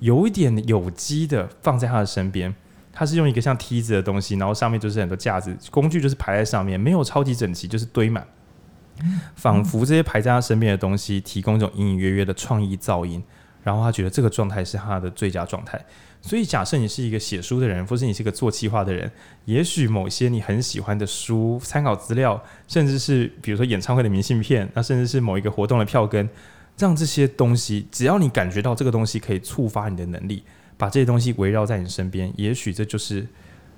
S1: 有一点有机的放在他的身边。他是用一个像梯子的东西，然后上面就是很多架子，工具就是排在上面，没有超级整齐，就是堆满，仿佛这些排在他身边的东西，提供一种隐隐约约的创意噪音。然后他觉得这个状态是他的最佳状态。所以，假设你是一个写书的人，或是你是一个做企划的人，也许某些你很喜欢的书、参考资料，甚至是比如说演唱会的明信片，那甚至是某一个活动的票根，让这些东西，只要你感觉到这个东西可以触发你的能力，把这些东西围绕在你身边，也许这就是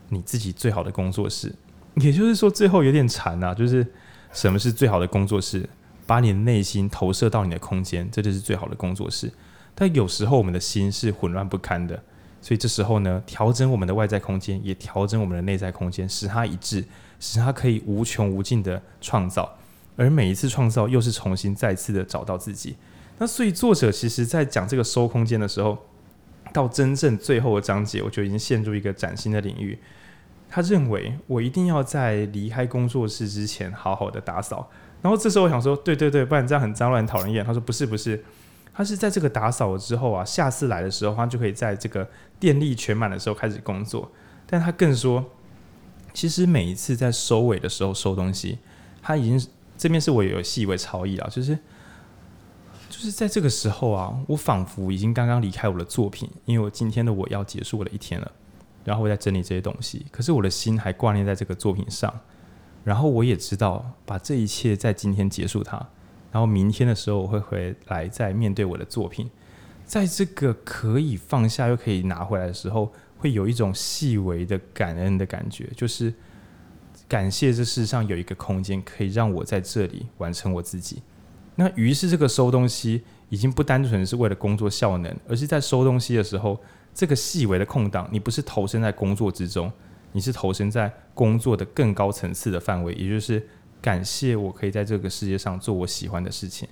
S1: 你自己最好的工作室。也就是说，最后有点禅啊，就是什么是最好的工作室？把你的内心投射到你的空间，这就是最好的工作室。但有时候我们的心是混乱不堪的。所以这时候呢，调整我们的外在空间，也调整我们的内在空间，使它一致，使它可以无穷无尽的创造。而每一次创造，又是重新再次的找到自己。那所以作者其实在讲这个收空间的时候，到真正最后的章节，我就已经陷入一个崭新的领域。他认为我一定要在离开工作室之前，好好的打扫。然后这时候我想说，对对对，不然这样很脏乱讨人厌。他说不是不是。他是在这个打扫了之后啊，下次来的时候，他就可以在这个电力全满的时候开始工作。但他更说，其实每一次在收尾的时候收东西，他已经这边是我有细微超意啊，就是就是在这个时候啊，我仿佛已经刚刚离开我的作品，因为我今天的我要结束我的一天了，然后我在整理这些东西，可是我的心还挂念在这个作品上，然后我也知道把这一切在今天结束它，然后明天的时候我会回来再面对我的作品，在这个可以放下又可以拿回来的时候。会有一种细微的感恩的感觉，就是感谢这世上有一个空间可以让我在这里完成我自己。那于是这个收东西已经不单纯是为了工作效能，而是在收东西的时候，这个细微的空档，你不是投身在工作之中，你是投身在工作的更高层次的范围，也就是感谢我可以在这个世界上做我喜欢的事情，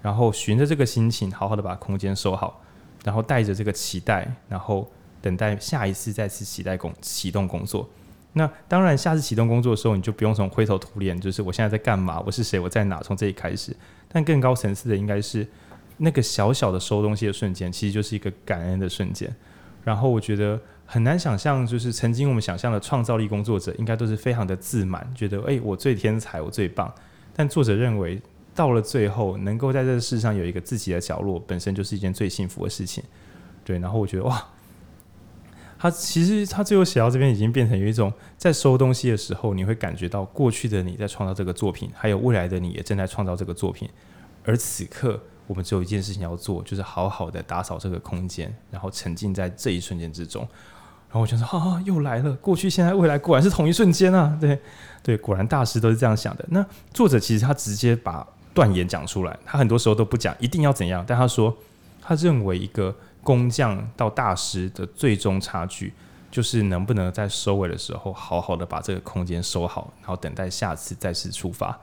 S1: 然后循着这个心情，好好的把空间收好，然后带着这个期待，然后。等待下一次再次期待工启动工作，那当然下次启动工作的时候，你就不用从灰头土脸，就是我现在在干嘛，我是谁，我在哪，从这里开始。但更高层次的应该是那个小小的收东西的瞬间，其实就是一个感恩的瞬间。然后我觉得很难想象，就是曾经我们想象的创造力工作者，应该都是非常的自满，觉得诶、我最天才，我最棒。但作者认为，到了最后，能够在这个世上有一个自己的角落，本身就是一件最幸福的事情。对，然后我觉得哇。他其实他最后写到这边已经变成有一种在收东西的时候，你会感觉到过去的你在创造这个作品，还有未来的你也正在创造这个作品。而此刻，我们只有一件事情要做，就是好好的打扫这个空间，然后沉浸在这一瞬间之中。然后我就说：“哈、啊，又来了！过去、现在、未来，果然是同一瞬间啊！”对对，果然大师都是这样想的。那作者其实他直接把断言讲出来，他很多时候都不讲一定要怎样，但他说他认为一个。工匠到大师的最终差距，就是能不能在收尾的时候，好好的把这个空间收好，然后等待下次再次出发。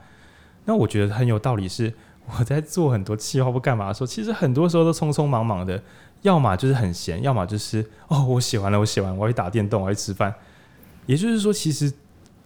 S1: 那我觉得很有道理，是我在做很多计划或干嘛的时候，其实很多时候都匆匆忙忙的，要么就是很闲，要么就是哦，我写完了，我写完，我要去打电动，我要去吃饭。也就是说，其实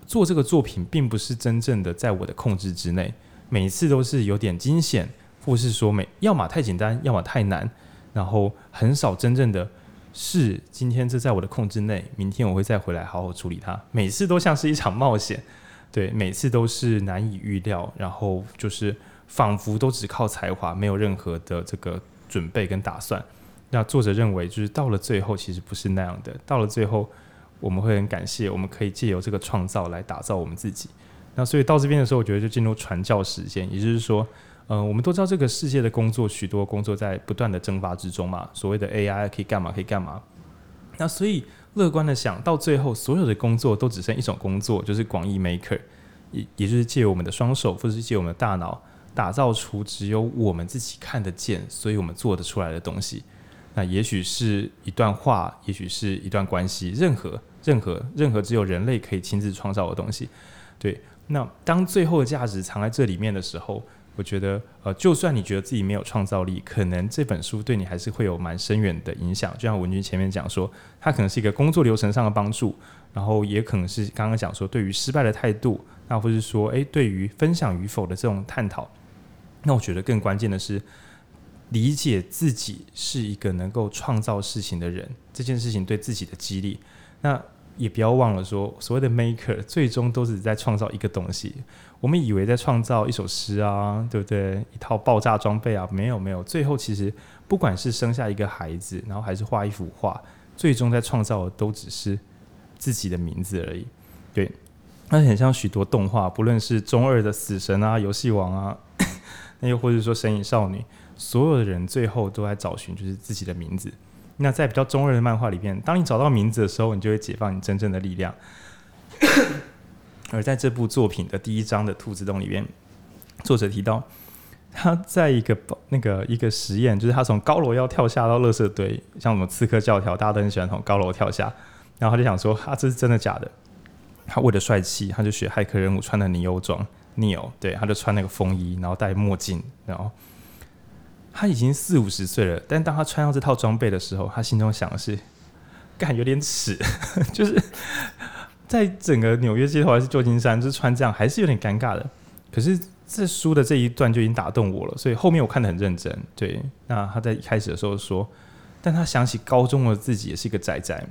S1: 做这个作品并不是真正的在我的控制之内，每次都是有点惊险，或是说每要么太简单，要么太难。然后很少真正的是今天这在我的控制内，明天我会再回来好好处理它。每次都像是一场冒险，对，每次都是难以预料，然后就是仿佛都只靠才华，没有任何的这个准备跟打算。那作者认为，就是到了最后，其实不是那样的。到了最后，我们会很感谢，我们可以借由这个创造来打造我们自己。那所以到这边的时候，我觉得就进入传教时间，也就是说。嗯、呃，我们都知道这个世界的工作，许多工作在不断的蒸发之中嘛。所谓的 AI 可以干嘛？可以干嘛？那所以乐观的想到最后，所有的工作都只剩一种工作，就是广义 Maker，也也就是借我们的双手，或者是借我们的大脑，打造出只有我们自己看得见，所以我们做得出来的东西。那也许是一段话，也许是一段关系，任何任何任何只有人类可以亲自创造的东西。对，那当最后的价值藏在这里面的时候。我觉得，呃，就算你觉得自己没有创造力，可能这本书对你还是会有蛮深远的影响。就像文君前面讲说，它可能是一个工作流程上的帮助，然后也可能是刚刚讲说对于失败的态度，那或是说，诶，对于分享与否的这种探讨。那我觉得更关键的是，理解自己是一个能够创造事情的人，这件事情对自己的激励。那也不要忘了说，所谓的 maker 最终都是在创造一个东西。我们以为在创造一首诗啊，对不对？一套爆炸装备啊，没有没有。最后其实不管是生下一个孩子，然后还是画一幅画，最终在创造的都只是自己的名字而已。对，那很像许多动画，不论是中二的死神啊、游戏王啊，那又或者说神隐少女，所有的人最后都在找寻就是自己的名字。那在比较中二的漫画里面，当你找到名字的时候，你就会解放你真正的力量。而在这部作品的第一章的兔子洞里面，作者提到他在一个那个一个实验，就是他从高楼要跳下到垃圾堆，像我们刺客教条，大家都很喜欢从高楼跳下。然后他就想说，啊，这是真的假的？他为了帅气，他就学骇客人物穿的尼欧装，Neo，对，他就穿那个风衣，然后戴墨镜，然后。他已经四五十岁了，但当他穿上这套装备的时候，他心中想的是：干有点耻，就是在整个纽约街头还是旧金山，就是穿这样还是有点尴尬的。可是这书的这一段就已经打动我了，所以后面我看得很认真。对，那他在一开始的时候说，但他想起高中的自己也是一个宅宅，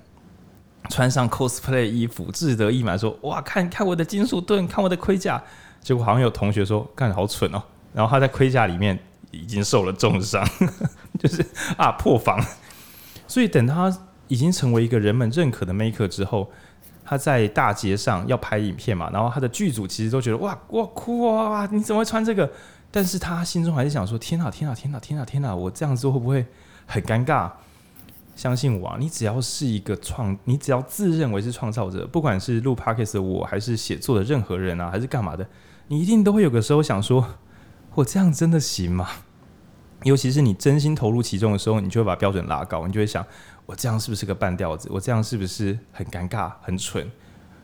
S1: 穿上 cosplay 衣服，志得意满说：“哇，看看我的金属盾，看我的盔甲。”结果好像有同学说：“干得好蠢哦。”然后他在盔甲里面已经受了重伤，就是啊破防。所以等他已经成为一个人们认可的 maker 之后，他在大街上要拍影片嘛，然后他的剧组其实都觉得：“哇哇酷啊！你怎么会穿这个？”但是他心中还是想说：“天哪，天哪，天哪，天哪，天哪！我这样做会不会很尴尬？”相信我啊，你只要是一个创，你只要自认为是创造者，不管是录 podcast 的我，还是写作的任何人啊，还是干嘛的，你一定都会有个时候想说，我这样真的行吗？尤其是你真心投入其中的时候，你就会把标准拉高，你就会想，我这样是不是个半吊子？我这样是不是很尴尬、很蠢？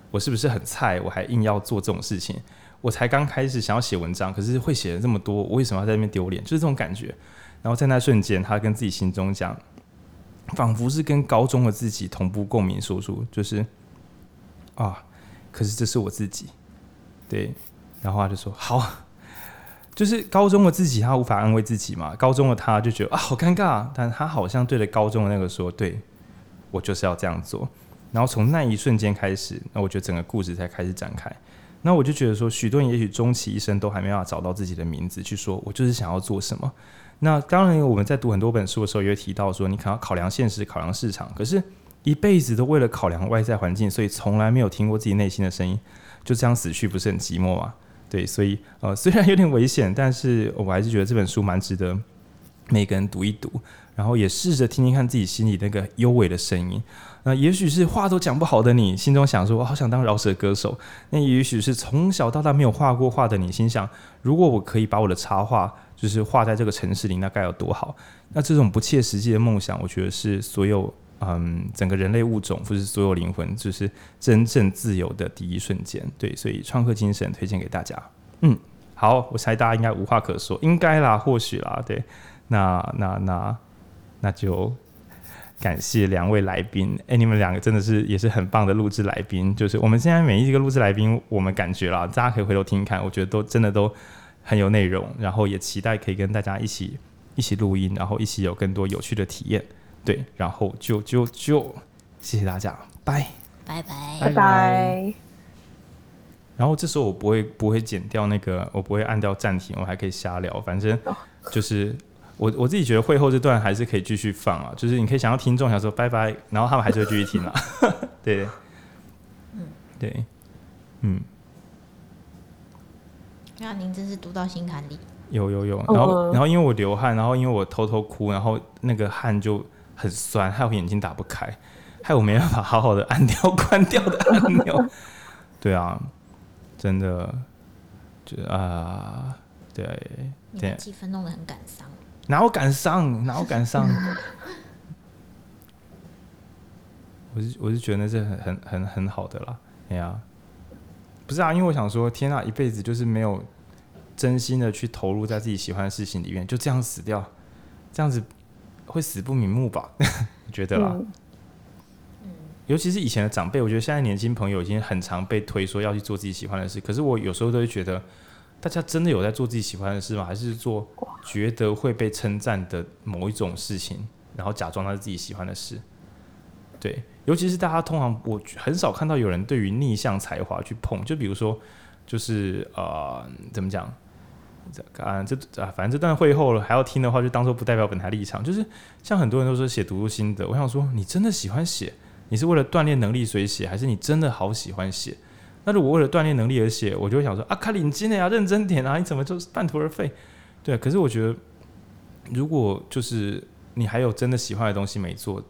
S1: 我是不是很菜？我还硬要做这种事情？我才刚开始想要写文章，可是会写了这么多，我为什么要在那边丢脸？就是这种感觉。然后在那瞬间，他跟自己心中讲。仿佛是跟高中的自己同步共鸣，说出就是啊，可是这是我自己，对，然后他就说好，就是高中的自己，他无法安慰自己嘛。高中的他就觉得啊，好尴尬，但他好像对着高中的那个说，对，我就是要这样做。然后从那一瞬间开始，那我觉得整个故事才开始展开。那我就觉得说，许多人也许终其一生都还没办法找到自己的名字，去说我就是想要做什么。那当然，我们在读很多本书的时候，也会提到说，你可能要考量现实，考量市场。可是，一辈子都为了考量外在环境，所以从来没有听过自己内心的声音，就这样死去，不是很寂寞吗？对，所以呃，虽然有点危险，但是我还是觉得这本书蛮值得每个人读一读，然后也试着听听看自己心里那个幽微的声音。那也许是话都讲不好的你，心中想说，我好想当饶舌歌手。那也许是从小到大没有画过画的你，心想，如果我可以把我的插画。就是画在这个城市里，那该有多好？那这种不切实际的梦想，我觉得是所有嗯整个人类物种，或是所有灵魂，就是真正自由的第一瞬间。对，所以创客精神推荐给大家。嗯，好，我猜大家应该无话可说，应该啦，或许啦，对。那那那那就感谢两位来宾。哎、欸，你们两个真的是也是很棒的录制来宾。就是我们现在每一个录制来宾，我们感觉啦，大家可以回头听一看，我觉得都真的都。很有内容，然后也期待可以跟大家一起一起录音，然后一起有更多有趣的体验。对，然后就就就谢谢大家，拜
S2: 拜拜
S4: 拜拜。
S1: 然后这时候我不会不会剪掉那个，我不会按掉暂停，我还可以瞎聊。反正就是我我自己觉得会后这段还是可以继续放啊，就是你可以想要听众想说拜拜，然后他们还是会继续听啊。对，嗯，对，嗯。
S2: 那您真是读到心坎里。
S1: 有有有，然后然后因为我流汗，然后因为我偷偷哭，然后那个汗就很酸，害我眼睛打不开，害我没办法好好的按掉 关掉的按钮。对啊，真的，就啊，对对。
S2: 气氛弄得很感伤。
S1: 哪有感伤？哪有感伤？我是我是觉得那是很很很很好的啦。哎呀。不是啊，因为我想说，天啊，一辈子就是没有真心的去投入在自己喜欢的事情里面，就这样死掉，这样子会死不瞑目吧？我觉得啦。嗯。尤其是以前的长辈，我觉得现在年轻朋友已经很常被推说要去做自己喜欢的事，可是我有时候都会觉得，大家真的有在做自己喜欢的事吗？还是做觉得会被称赞的某一种事情，然后假装他是自己喜欢的事？对。尤其是大家通常我很少看到有人对于逆向才华去碰，就比如说，就是呃，怎么讲？啊，这啊，反正这段会后了还要听的话，就当做不代表本台立场。就是像很多人都说写读书心得，我想说，你真的喜欢写？你是为了锻炼能力所以写，还是你真的好喜欢写？那如果为了锻炼能力而写，我就会想说啊，卡领金的呀，认真点啊，你怎么就半途而废？对，可是我觉得，如果就是你还有真的喜欢的东西没做。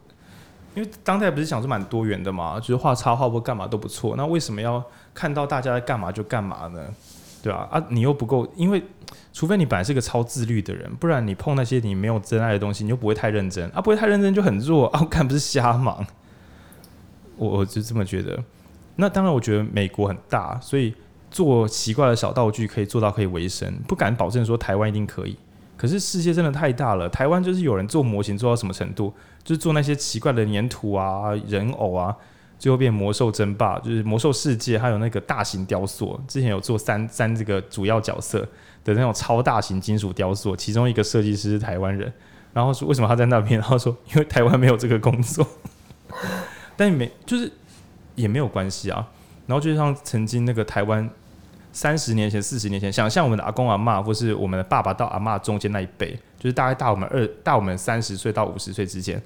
S1: 因为当代不是想说蛮多元的嘛，就是画插画或干嘛都不错。那为什么要看到大家在干嘛就干嘛呢？对吧？啊，啊，你又不够，因为除非你本来是个超自律的人，不然你碰那些你没有真爱的东西，你就不会太认真啊，不会太认真就很弱 啊。我看不是瞎忙，我我就这么觉得。那当然，我觉得美国很大，所以做奇怪的小道具可以做到可以维生，不敢保证说台湾一定可以。可是世界真的太大了，台湾就是有人做模型做到什么程度，就是做那些奇怪的粘土啊、人偶啊，最后变魔兽争霸，就是魔兽世界，还有那个大型雕塑，之前有做三三这个主要角色的那种超大型金属雕塑，其中一个设计师是台湾人，然后说为什么他在那边，然后说因为台湾没有这个工作，但没就是也没有关系啊。然后就像曾经那个台湾三十年前、四十年前，想像我们的阿公阿嬷，或是我们的爸爸到阿嬷中间那一辈，就是大概大我们二大我们三十岁到五十岁之间。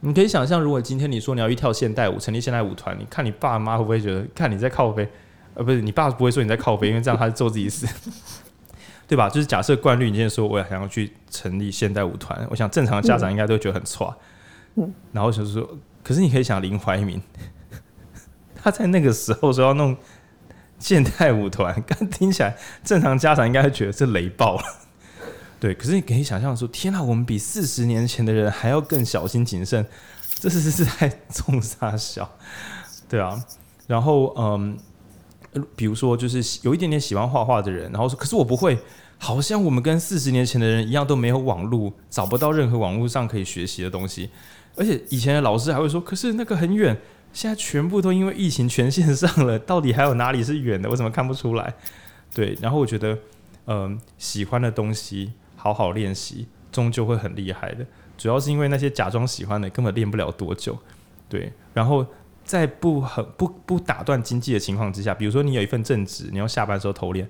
S1: 你可以想象，如果今天你说你要去跳现代舞，成立现代舞团，你看你爸妈会不会觉得，看你在靠背？呃，不是，你爸不会说你在靠背，因为这样他是做自己死，对吧？就是假设惯例，你今天说我想要去成立现代舞团，我想正常的家长应该都觉得很错。嗯，然后就是说，可是你可以想林怀民，他在那个时候说要弄现代舞团，刚听起来正常家长应该会觉得是雷爆了。对，可是你可以想象说，天哪，我们比四十年前的人还要更小心谨慎，这是是在 重杀小，对啊。然后嗯，比如说就是有一点点喜欢画画的人，然后说，可是我不会，好像我们跟四十年前的人一样都没有网络，找不到任何网络上可以学习的东西。而且以前的老师还会说，可是那个很远，现在全部都因为疫情全线上了，到底还有哪里是远的？我怎么看不出来？对，然后我觉得嗯，喜欢的东西。好好练习，终究会很厉害的。主要是因为那些假装喜欢的，根本练不了多久。对，然后在不很不不打断经济的情况之下，比如说你有一份正职，你要下班的时候偷练，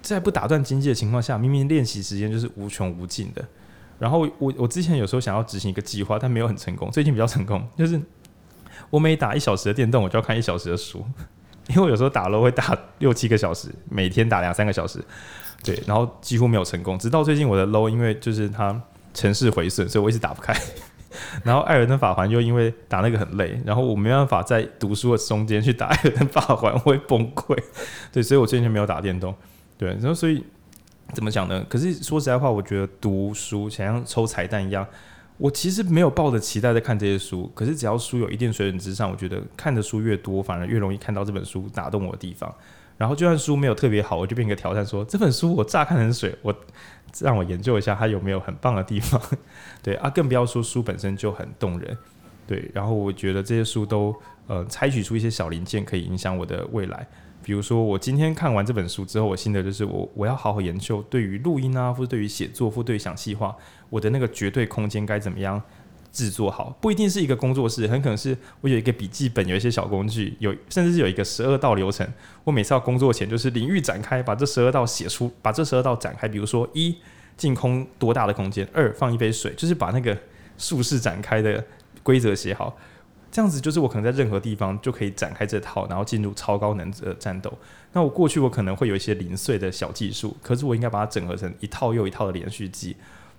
S1: 在不打断经济的情况下，明明练习时间就是无穷无尽的。然后我我之前有时候想要执行一个计划，但没有很成功。最近比较成功，就是我每打一小时的电动，我就要看一小时的书，因为我有时候打了会打六七个小时，每天打两三个小时。对，然后几乎没有成功，直到最近我的 low，因为就是它城市毁损，所以我一直打不开。然后艾尔登法环又因为打那个很累，然后我没办法在读书的中间去打 艾尔登法环，我会崩溃。对，所以我最近就没有打电动。对，然后所以怎么讲呢？可是说实在话，我觉得读书像抽彩蛋一样，我其实没有抱着期待在看这些书。可是只要书有一定水准之上，我觉得看的书越多，反而越容易看到这本书打动我的地方。然后就算书没有特别好，我就变一个挑战说，说这本书我乍看很水，我让我研究一下它有没有很棒的地方。对啊，更不要说书本身就很动人。对，然后我觉得这些书都呃采取出一些小零件，可以影响我的未来。比如说我今天看完这本书之后，我心得就是我我要好好研究对于录音啊，或者对于写作，或对于想细化我的那个绝对空间该怎么样。制作好不一定是一个工作室，很可能是我有一个笔记本，有一些小工具，有甚至是有一个十二道流程。我每次要工作前就是领域展开，把这十二道写出，把这十二道展开。比如说一净空多大的空间，二放一杯水，就是把那个术式展开的规则写好。这样子就是我可能在任何地方就可以展开这套，然后进入超高能的战斗。那我过去我可能会有一些零碎的小技术，可是我应该把它整合成一套又一套的连续技。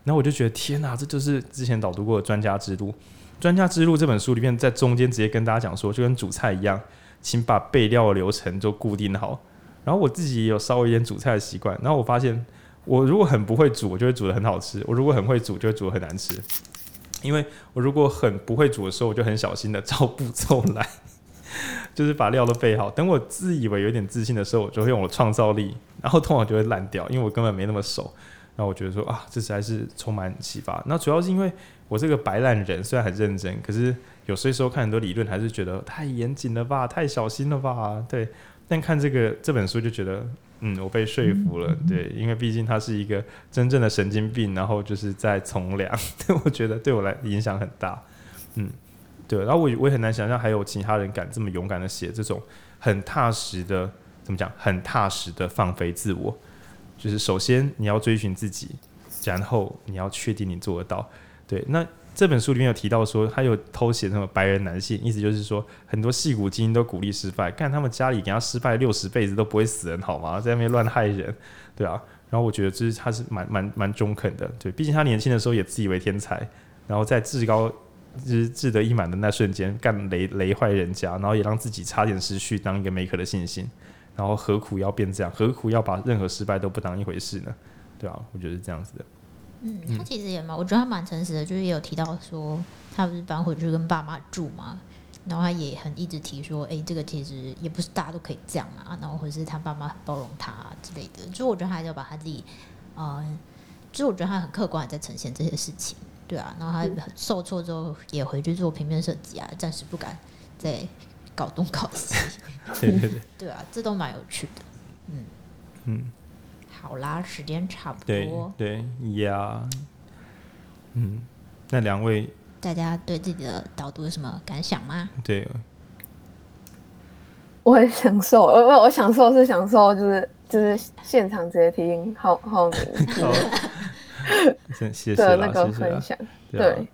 S1: 然后我就觉得天哪，这就是之前导读过的《专家之路》。《专家之路》这本书里面，在中间直接跟大家讲说，就跟煮菜一样，请把备料的流程就固定好。然后我自己也有稍微一点煮菜的习惯。然后我发现，我如果很不会煮，我就会煮得很好吃；我如果很会煮，就会煮得很难吃。因为我如果很不会煮的时候，我就很小心的 照步骤来，就是把料都备好。等我自以为有点自信的时候，我就会用我的创造力，然后通常就会烂掉，因为我根本没那么熟。那我觉得说啊，这实在是充满启发。那主要是因为我这个白烂人，虽然很认真，可是有些时候看很多理论，还是觉得太严谨了吧，太小心了吧。对，但看这个这本书就觉得，嗯，我被说服了。对，因为毕竟他是一个真正的神经病，然后就是在从良，我觉得对我来影响很大。嗯，对。然后我我也很难想象还有其他人敢这么勇敢的写这种很踏实的，怎么讲？很踏实的放飞自我。就是首先你要追寻自己，然后你要确定你做得到。对，那这本书里面有提到说，他有偷写什么白人男性，意思就是说很多戏骨精英都鼓励失败，看他们家里给他失败六十辈子都不会死人，好吗？在那边乱害人，对啊。然后我觉得这是他是蛮蛮蛮中肯的，对，毕竟他年轻的时候也自以为天才，然后在志高就是志得意满的那瞬间干雷雷坏人家，然后也让自己差点失去当一个 maker 的信心。然后何苦要变这样？何苦要把任何失败都不当一回事呢？对啊，我觉得是这样子的。
S2: 嗯，他其实也蛮，我觉得他蛮诚实的，就是也有提到说，他不是搬回去跟爸妈住嘛，然后他也很一直提说，哎，这个其实也不是大家都可以这样啊，然后或者是他爸妈很包容他啊之类的。就我觉得他还是要把他自己，呃，就我觉得他很客观的在呈现这些事情，对啊，然后他受挫之后也回去做平面设计啊，暂时不敢再搞东搞西。
S1: 对对对，
S2: 对啊，这都蛮有趣的，嗯。
S1: 嗯，
S2: 好啦，时间差不
S1: 多，对对呀，嗯，那两位，
S2: 大家对自己的导读有什么感想吗？
S1: 对，
S4: 我很享受，我我享受是享受，就是就是现场直接听浩浩明的那个分享，对，对，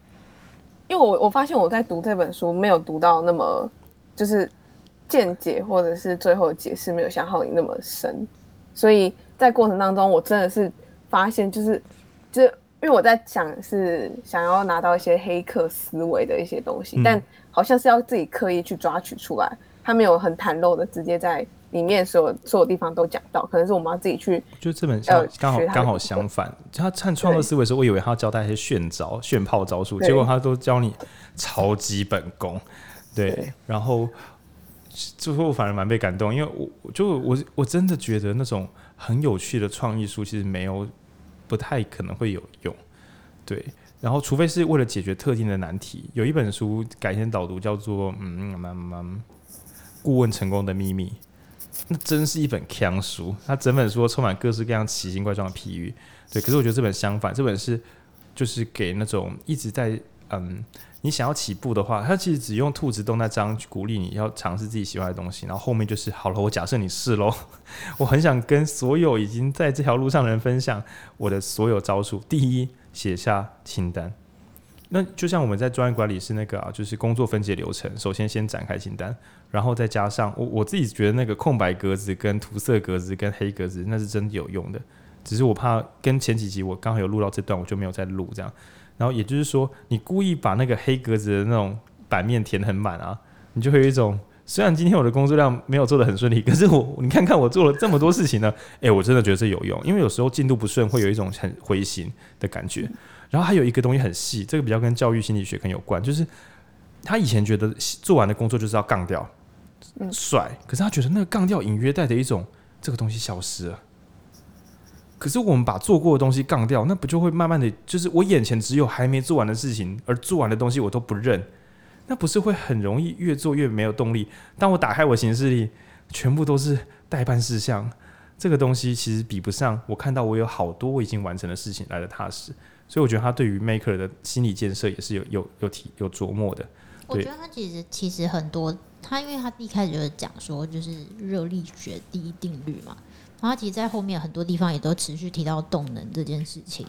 S4: 因为我我发现我在读这本书没有读到那么就是见解或者是最后的解释没有像浩明那么深，所以在过程当中我真的是发现就是就。因为我在想是想要拿到一些黑客思维的一些东西，嗯、但好像是要自己刻意去抓取出来，他没有很袒露的直接在里面所有所有地方都讲到，可能是我们要自己去。
S1: 就这本书刚好刚好相反，他看创作思维的时候，我以为他要教大家一些炫招、炫炮招数，结果他都教你超基本功。对，对然后最后我反而蛮被感动，因为我就我我真的觉得那种很有趣的创意书其实没有。不太可能会有用，对。然后，除非是为了解决特定的难题，有一本书改天导读，叫做《嗯嗯嗯顾问成功的秘密》，那真是一本强书。它整本书充满各式各样奇形怪状的譬喻，对。可是我觉得这本相反，这本是就是给那种一直在嗯，你想要起步的话，他其实只用兔子洞那张去鼓励你要尝试自己喜欢的东西，然后后面就是好了。我假设你试喽，我很想跟所有已经在这条路上的人分享我的所有招数。第一，写下清单。那就像我们在专业管理是那个啊，就是工作分解流程，首先先展开清单，然后再加上我我自己觉得那个空白格子跟涂色格子跟黑格子那是真的有用的，只是我怕跟前几集我刚好有录到这段，我就没有再录这样。然后也就是说，你故意把那个黑格子的那种版面填很满啊，你就会有一种，虽然今天我的工作量没有做得很顺利，可是我你看看我做了这么多事情呢，哎，我真的觉得这有用，因为有时候进度不顺会有一种很灰心的感觉。然后还有一个东西很细，这个比较跟教育心理学很有关，就是他以前觉得做完的工作就是要杠掉，帅，可是他觉得那个杠掉隐约带着一种这个东西消失了。可是我们把做过的东西杠掉，那不就会慢慢的就是我眼前只有还没做完的事情，而做完的东西我都不认，那不是会很容易越做越没有动力？当我打开我行事历，全部都是待办事项，这个东西其实比不上我看到我有好多我已经完成的事情来的踏实。所以我觉得他对于 maker 的心理建设也是有有有提有琢磨的。
S2: 我觉得他其实其实很多，他因为他一开始就是讲说就是热力学第一定律嘛。然后其实，在后面很多地方也都持续提到动能这件事情。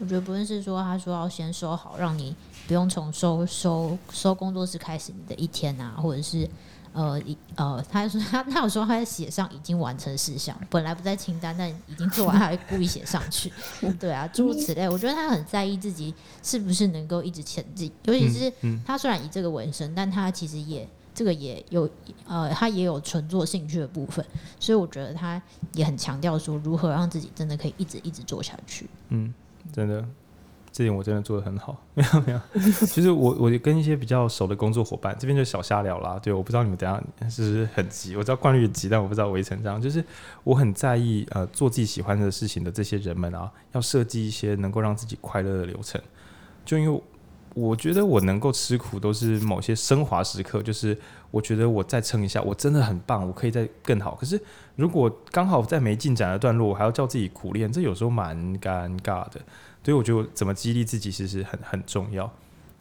S2: 我觉得不论是说，他说要先收好，让你不用从收收收工作室开始你的一天啊，或者是呃一呃，他说他他有说他在写上已经完成事项，本来不在清单，但已经做完，他还故意写上去。对啊，诸如此类。我觉得他很在意自己是不是能够一直前进，尤其是他虽然以这个为生，但他其实也。这个也有，呃，他也有纯做兴趣的部分，所以我觉得他也很强调说，如何让自己真的可以一直一直做下去。
S1: 嗯，真的，这点我真的做得很好。没有没有，其实我我跟一些比较熟的工作伙伴，这边就小瞎聊啦。对，我不知道你们等下是不是很急，我知道惯率急，但我不知道围成这样。就是我很在意，呃，做自己喜欢的事情的这些人们啊，要设计一些能够让自己快乐的流程，就因为。我觉得我能够吃苦，都是某些升华时刻。就是我觉得我再撑一下，我真的很棒，我可以再更好。可是如果刚好在没进展的段落，我还要叫自己苦练，这有时候蛮尴尬的。所以我觉得怎么激励自己其实很很重要。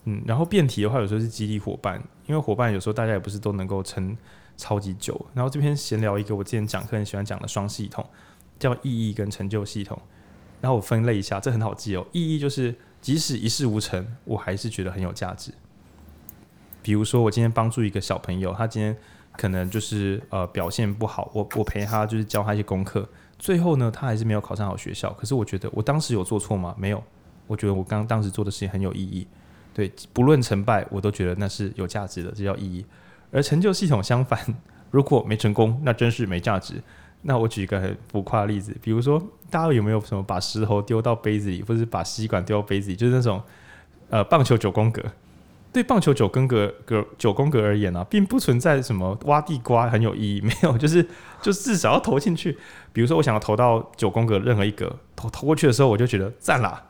S1: 嗯，然后辩题的话，有时候是激励伙伴，因为伙伴有时候大家也不是都能够撑超级久。然后这边闲聊一个我之前讲课很喜欢讲的双系统，叫意义跟成就系统。然后我分类一下，这很好记哦。意义就是。即使一事无成，我还是觉得很有价值。比如说，我今天帮助一个小朋友，他今天可能就是呃表现不好，我我陪他就是教他一些功课，最后呢，他还是没有考上好学校。可是我觉得我当时有做错吗？没有，我觉得我刚当时做的事情很有意义。对，不论成败，我都觉得那是有价值的，这叫意义。而成就系统相反，如果没成功，那真是没价值。那我举一个很浮夸的例子，比如说，大家有没有什么把石头丢到杯子里，或者是把吸管丢到杯子里，就是那种呃棒球九宫格。对棒球九宫格格九宫格而言啊，并不存在什么挖地瓜很有意义，没有，就是就至少要投进去。比如说，我想要投到九宫格任何一个，投投过去的时候，我就觉得赞啦，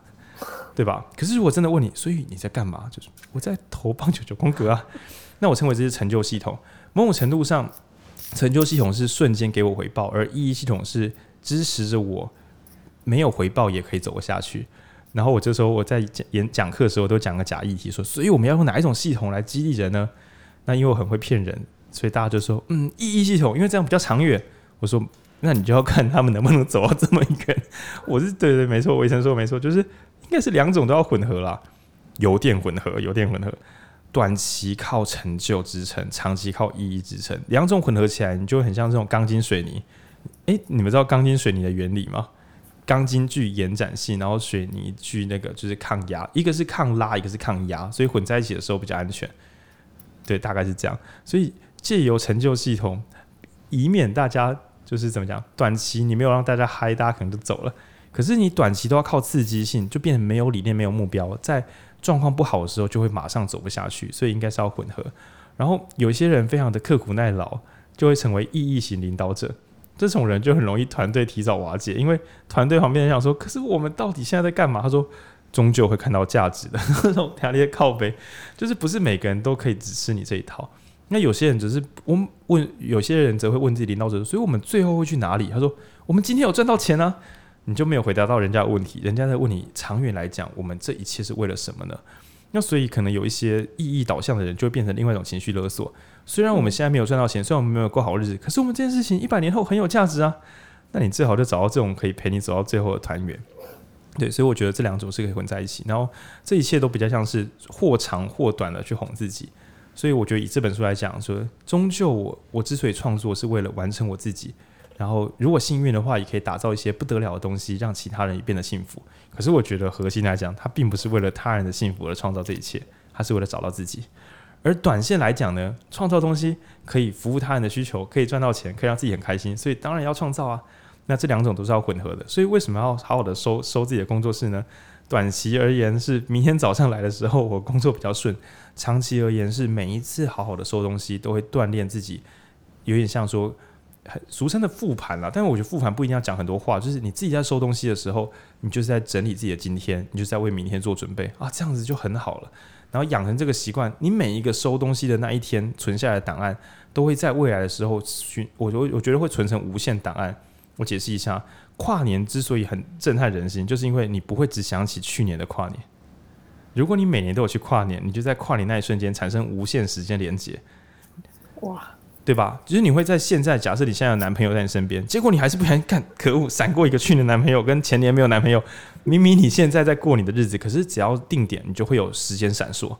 S1: 对吧？可是如果真的问你，所以你在干嘛？就是我在投棒球九宫格啊。那我称为这是成就系统，某种程度上。成就系统是瞬间给我回报，而意义系统是支持着我没有回报也可以走下去。然后我这时候我在讲演讲课的时候都讲个假议题说，所以我们要用哪一种系统来激励人呢？那因为我很会骗人，所以大家就说，嗯，意义系统，因为这样比较长远。我说，那你就要看他们能不能走到这么一个。我是对对，没错，我以前说没错，就是应该是两种都要混合啦，油电混合，油电混合，短期靠成就支撑，长期靠意义支撑，两种混合起来，你就很像这种钢筋水泥。诶、你们知道钢筋水泥的原理吗？钢筋具延展性，然后水泥具那个就是抗压，一个是抗拉，一个是抗压，所以混在一起的时候比较安全。对，大概是这样。所以借由成就系统，以免大家就是怎么讲，短期你没有让大家嗨，大家可能就走了。可是你短期都要靠刺激性，就变成没有理念、没有目标，在状况不好的时候就会马上走不下去。所以应该是要混合。然后有一些人非常的刻苦耐劳，就会成为意义型领导者。这种人就很容易团队提早瓦解，因为团队旁边人想说：“可是我们到底现在在干嘛？”他说：“终究会看到价值的。”那种压力靠背，就是不是每个人都可以只吃你这一套。那有些人只是我问，有些人则会问自己领导者：“所以我们最后会去哪里？”他说：“我们今天有赚到钱啊！”你就没有回答到人家的问题。人家在问你：长远来讲，我们这一切是为了什么呢？那所以可能有一些意义导向的人，就会变成另外一种情绪勒索。虽然我们现在没有赚到钱，虽然我们没有过好日子，可是我们这件事情一百年后很有价值啊！那你最好就找到这种可以陪你走到最后的团员。对，所以我觉得这两种是可以混在一起。然后这一切都比较像是或长或短的去哄自己。所以我觉得以这本书来讲，说终究我我之所以创作是为了完成我自己。然后如果幸运的话，也可以打造一些不得了的东西，让其他人也变得幸福。可是我觉得核心来讲，它并不是为了他人的幸福而创造这一切。他是为了找到自己，而短线来讲呢，创造东西可以服务他人的需求，可以赚到钱，可以让自己很开心，所以当然要创造啊。那这两种都是要混合的，所以为什么要好好的收收自己的工作室呢？短期而言是明天早上来的时候我工作比较顺，长期而言是每一次好好的收东西都会锻炼自己，有点像说很俗称的复盘啦。但是我觉得复盘不一定要讲很多话，就是你自己在收东西的时候，你就是在整理自己的今天，你就在为明天做准备啊，这样子就很好了。然后养成这个习惯，你每一个收东西的那一天存下来的档案，都会在未来的时候寻，我我我觉得会存成无限档案。我解释一下，跨年之所以很震撼人心，就是因为你不会只想起去年的跨年。如果你每年都有去跨年，你就在跨年那一瞬间产生无限时间连接。哇！对吧？就是你会在现在，假设你现在有男朋友在你身边，结果你还是不想看，可恶，闪过一个去年男朋友跟前年没有男朋友，明明你现在在过你的日子，可是只要定点，你就会有时间闪烁。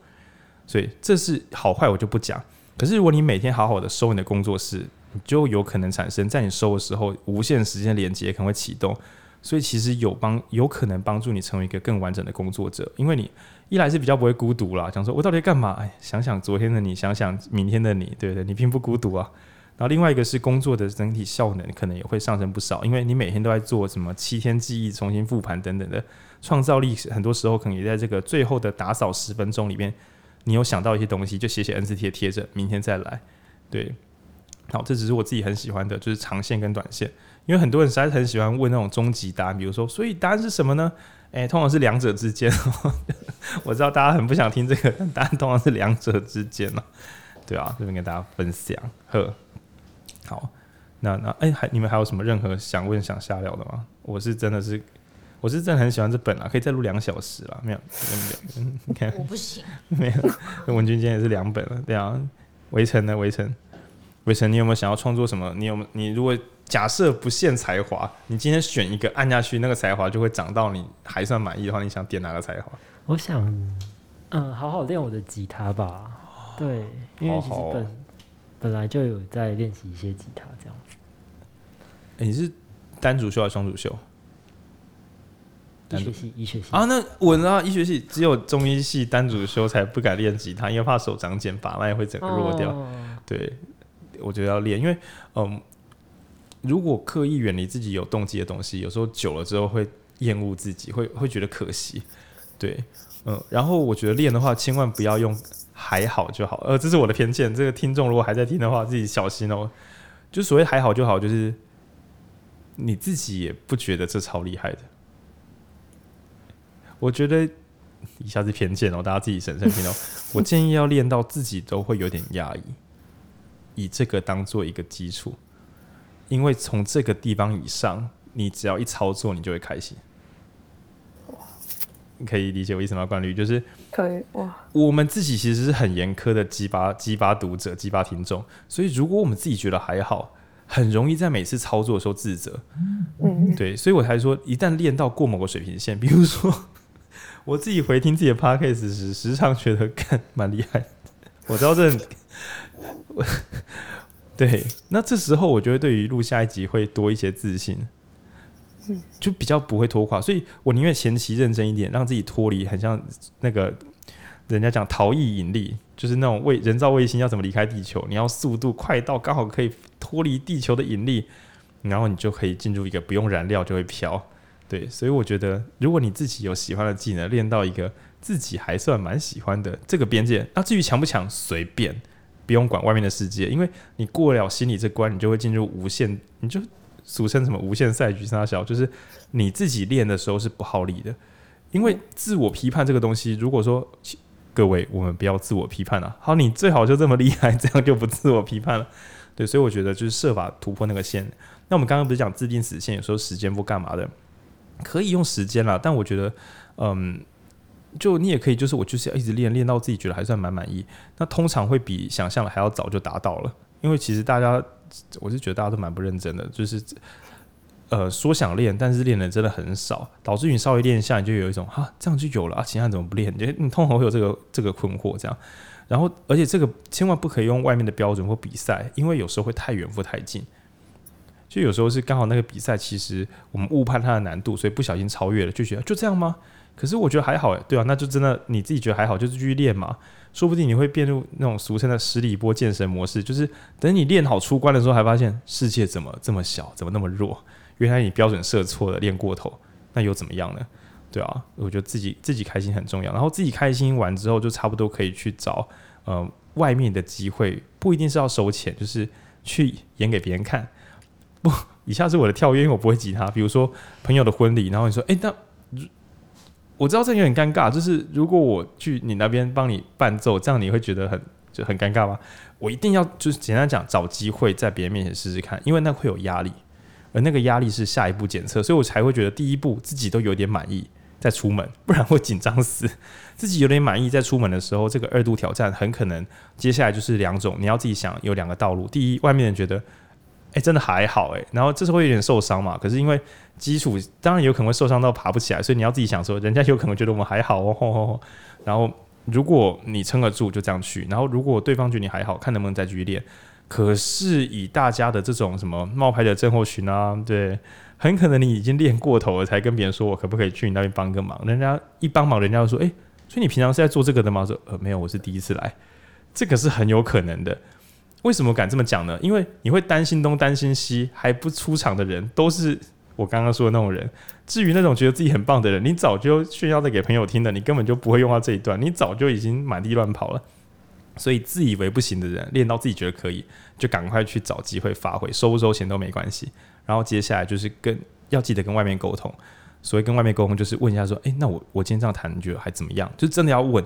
S1: 所以这是好坏我就不讲。可是如果你每天好好的收你的工作室，你就有可能产生在你收的时候无限时间连接可能会启动。所以其实有帮有可能帮助你成为一个更完整的工作者，因为你。一来是比较不会孤独啦，想说我到底干嘛？哎，想想昨天的你，想想明天的你，对不对？你并不孤独啊。然后另外一个是工作的整体效能可能也会上升不少，因为你每天都在做什么七天记忆、重新复盘等等的创造力，很多时候可能也在这个最后的打扫十分钟里面，你有想到一些东西，就写写 N 字贴贴着，明天再来。对，好，这只是我自己很喜欢的，就是长线跟短线，因为很多人实在是很喜欢问那种终极答案，比如说，所以答案是什么呢？哎，通常是两者之间。我知道大家很不想听这个，但答案通常是两者之间嘛。对啊，这边跟大家分享。呵，好，那那哎，还你们还有什么任何想问、想瞎聊的吗？我是真的是，我是真的很喜欢这本啊，可以再录两小时了。没有，没有，你看，
S2: 我不行。
S1: 没有，文君今天也是两本了。对啊，围城呢？围城，围城，你有没有想要创作什么？你有没有？你如果假设不限才华，你今天选一个按下去，那个才华就会长到你还算满意的话，你想点哪个才华？
S3: 我想，嗯，好好练我的吉他吧。对，因为其实本本来就有在练习一些吉他这样子。
S1: 欸、你是单主修还是双主修？
S3: 医学系，医学系
S1: 啊，那我知道！医学系只有中医系单主修才不敢练吉他，因为怕手长茧，把脉会整个弱掉。哦、对，我觉得要练，因为嗯。如果刻意远离自己有动机的东西，有时候久了之后会厌恶自己，会会觉得可惜。对，嗯，然后我觉得练的话，千万不要用还好就好。呃，这是我的偏见。这个听众如果还在听的话，自己小心哦。就所谓还好就好，就是你自己也不觉得这超厉害的。我觉得一下子偏见哦，大家自己审慎听哦。我建议要练到自己都会有点压抑，以这个当做一个基础。因为从这个地方以上，你只要一操作，你就会开心。可以理解我意思吗？冠律就是
S4: 可以哇，
S1: 我们自己其实是很严苛的激发激发读者、激发听众，所以如果我们自己觉得还好，很容易在每次操作的时候自责。嗯，对，所以我才说，一旦练到过某个水平线，比如说 我自己回听自己的 podcast 时，时常觉得看蛮厉害。我知道这，我对，那这时候我觉得对于录下一集会多一些自信。嗯就比较不会拖垮，所以我宁愿前期认真一点，让自己脱离，很像那个人家讲逃逸引力，就是那种卫人造卫星要怎么离开地球，你要速度快到刚好可以脱离地球的引力，然后你就可以进入一个不用燃料就会飘。对，所以我觉得如果你自己有喜欢的技能，练到一个自己还算蛮喜欢的这个边界，那至于强不强随便，不用管外面的世界，因为你过了心理这关，你就会进入无限，你就。俗称什么无限赛局杀小，就是你自己练的时候是不耗力的，因为自我批判这个东西，如果说各位我们不要自我批判了，好，你最好就这么厉害，这样就不自我批判了，对，所以我觉得就是设法突破那个线。那我们刚刚不是讲制定死线，有时候时间不干嘛的，可以用时间啦，但我觉得，嗯，就你也可以，就是我就是要一直练，练到自己觉得还算蛮满意，那通常会比想象的还要早就达到了，因为其实大家。我是觉得大家都蛮不认真的，就是呃说想练，但是练的真的很少，导致你稍微练一下，你就有一种哈这样就有了啊，其他怎么不练？你你通常会有这个这个困惑这样。然后而且这个千万不可以用外面的标准或比赛，因为有时候会太远或太近。就有时候是刚好那个比赛，其实我们误判它的难度，所以不小心超越了，就觉得就这样吗？可是我觉得还好诶，对啊，那就真的你自己觉得还好，就是继续练嘛。说不定你会变入那种俗称的十里波”健身模式，就是等你练好出关的时候，还发现世界怎么这么小，怎么那么弱？原来你标准设错了，练过头，那又怎么样呢？对啊，我觉得自己自己开心很重要。然后自己开心完之后，就差不多可以去找呃外面的机会，不一定是要收钱，就是去演给别人看。不，以下是我的跳跃，因为我不会吉他。比如说朋友的婚礼，然后你说，哎，那。我知道这有点尴尬，就是如果我去你那边帮你伴奏，这样你会觉得很就很尴尬吗？我一定要就是简单讲，找机会在别人面前试试看，因为那会有压力，而那个压力是下一步检测，所以我才会觉得第一步自己都有点满意再出门，不然会紧张死。自己有点满意再出门的时候，这个二度挑战很可能接下来就是两种，你要自己想有两个道路。第一，外面人觉得哎、真的还好哎、然后这时候会有点受伤嘛，可是因为。基础当然有可能会受伤到爬不起来，所以你要自己想说，人家有可能觉得我们还好哦。吼吼吼，然后如果你撑得住，就这样去。然后如果对方觉得你还好，看能不能再继续练。可是以大家的这种什么冒牌的症候群啊，对，很可能你已经练过头了，才跟别人说我可不可以去你那边帮个忙。人家一帮忙，人家就说，诶，所以你平常是在做这个的吗？说，呃，没有，我是第一次来。这个是很有可能的。为什么敢这么讲呢？因为你会担心东担心西，还不出场的人都是。我刚刚说的那种人，至于那种觉得自己很棒的人，你早就炫耀的给朋友听的，你根本就不会用到这一段，你早就已经满地乱跑了。所以自以为不行的人，练到自己觉得可以，就赶快去找机会发挥，收不收钱都没关系。然后接下来就是跟要记得跟外面沟通，所谓跟外面沟通，就是问一下说，诶，那我我今天这样弹，你觉得还怎么样？就真的要问。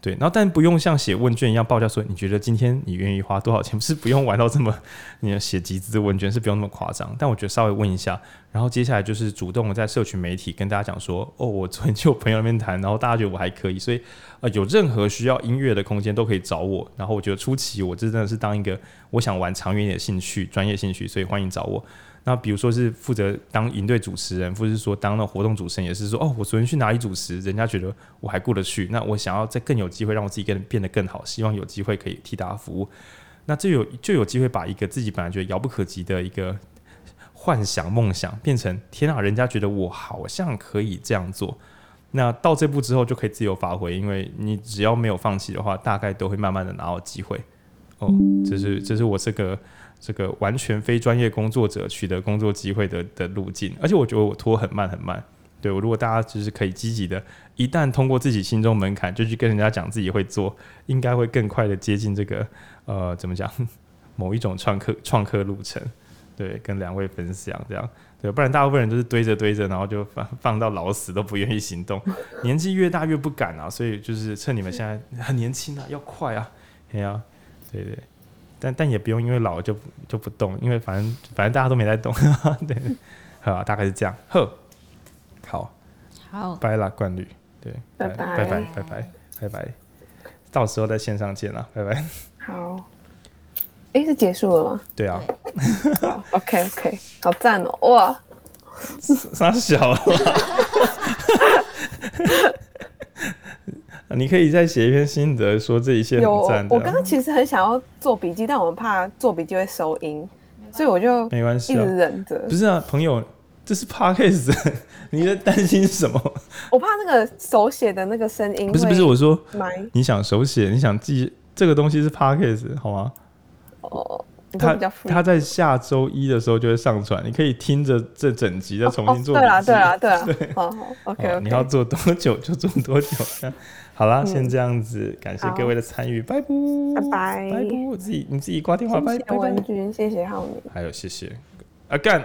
S1: 对，然后但不用像写问卷一样报价说，你觉得今天你愿意花多少钱？是不用玩到这么，你要写集资问卷是不用那么夸张。但我觉得稍微问一下，然后接下来就是主动的在社群媒体跟大家讲说，哦，我昨天去我朋友那边谈，然后大家觉得我还可以，所以呃有任何需要音乐的空间都可以找我。然后我觉得初期我这真的是当一个我想玩长远一点的兴趣、专业兴趣，所以欢迎找我。那比如说是负责当营队主持人，或者是说当那活动主持人，也是说哦，我昨天去哪里主持，人家觉得我还过得去，那我想要再更有机会让我自己更变得更好，希望有机会可以替大家服务，那这有就有机会把一个自己本来觉得遥不可及的一个幻想梦想，变成天啊，人家觉得我好像可以这样做，那到这步之后就可以自由发挥，因为你只要没有放弃的话，大概都会慢慢的拿到机会。哦，这是这是我这个。这个完全非专业工作者取得工作机会的的路径，而且我觉得我拖很慢很慢。对，我如果大家就是可以积极的，一旦通过自己心中门槛，就去跟人家讲自己会做，应该会更快的接近这个呃怎么讲 某一种创客创客路程。对，跟两位分享这样，对，不然大部分人都是堆着堆着，然后就放放到老死都不愿意行动。年纪越大越不敢啊，所以就是趁你们现在很年轻啊，要快啊，对啊，对对。但但也不用因为老就就不动，因为反正反正大家都没在动，对，好，大概是这样。呵，好，
S2: 好，
S1: 拜啦，冠旅，对，
S4: 拜拜
S1: 拜拜拜拜拜拜，到时候在线上见了，拜拜。
S4: 好，哎，是结束了吗？
S1: 对啊。
S4: OK OK，好赞哦，哇，
S1: 三十好了。你可以再写一篇心得，说这一些很赞。
S4: 我刚刚其实很想要做笔记，但我们怕做笔记会收音，所以我就
S1: 没关系，
S4: 一直忍着。
S1: 不是啊，朋友，这是 Podcast，你在担心什么？
S4: 我怕那个手写的那个声音。
S1: 不是不是，我说你想手写，你想记这个东西是 Podcast 好吗？
S4: 哦，
S1: 他他在下周一的时候就会上传，你可以听着这整集再重新做。
S4: 对啦对啦对啦，好好 OK，
S1: 你要做多久就做多久。好啦，先这样子，感谢各位的参与，拜拜。
S4: 拜拜。
S1: 拜拜，我自己你自己挂电话，拜拜。
S4: 文君，谢谢浩明，
S1: 还有谢谢。阿干。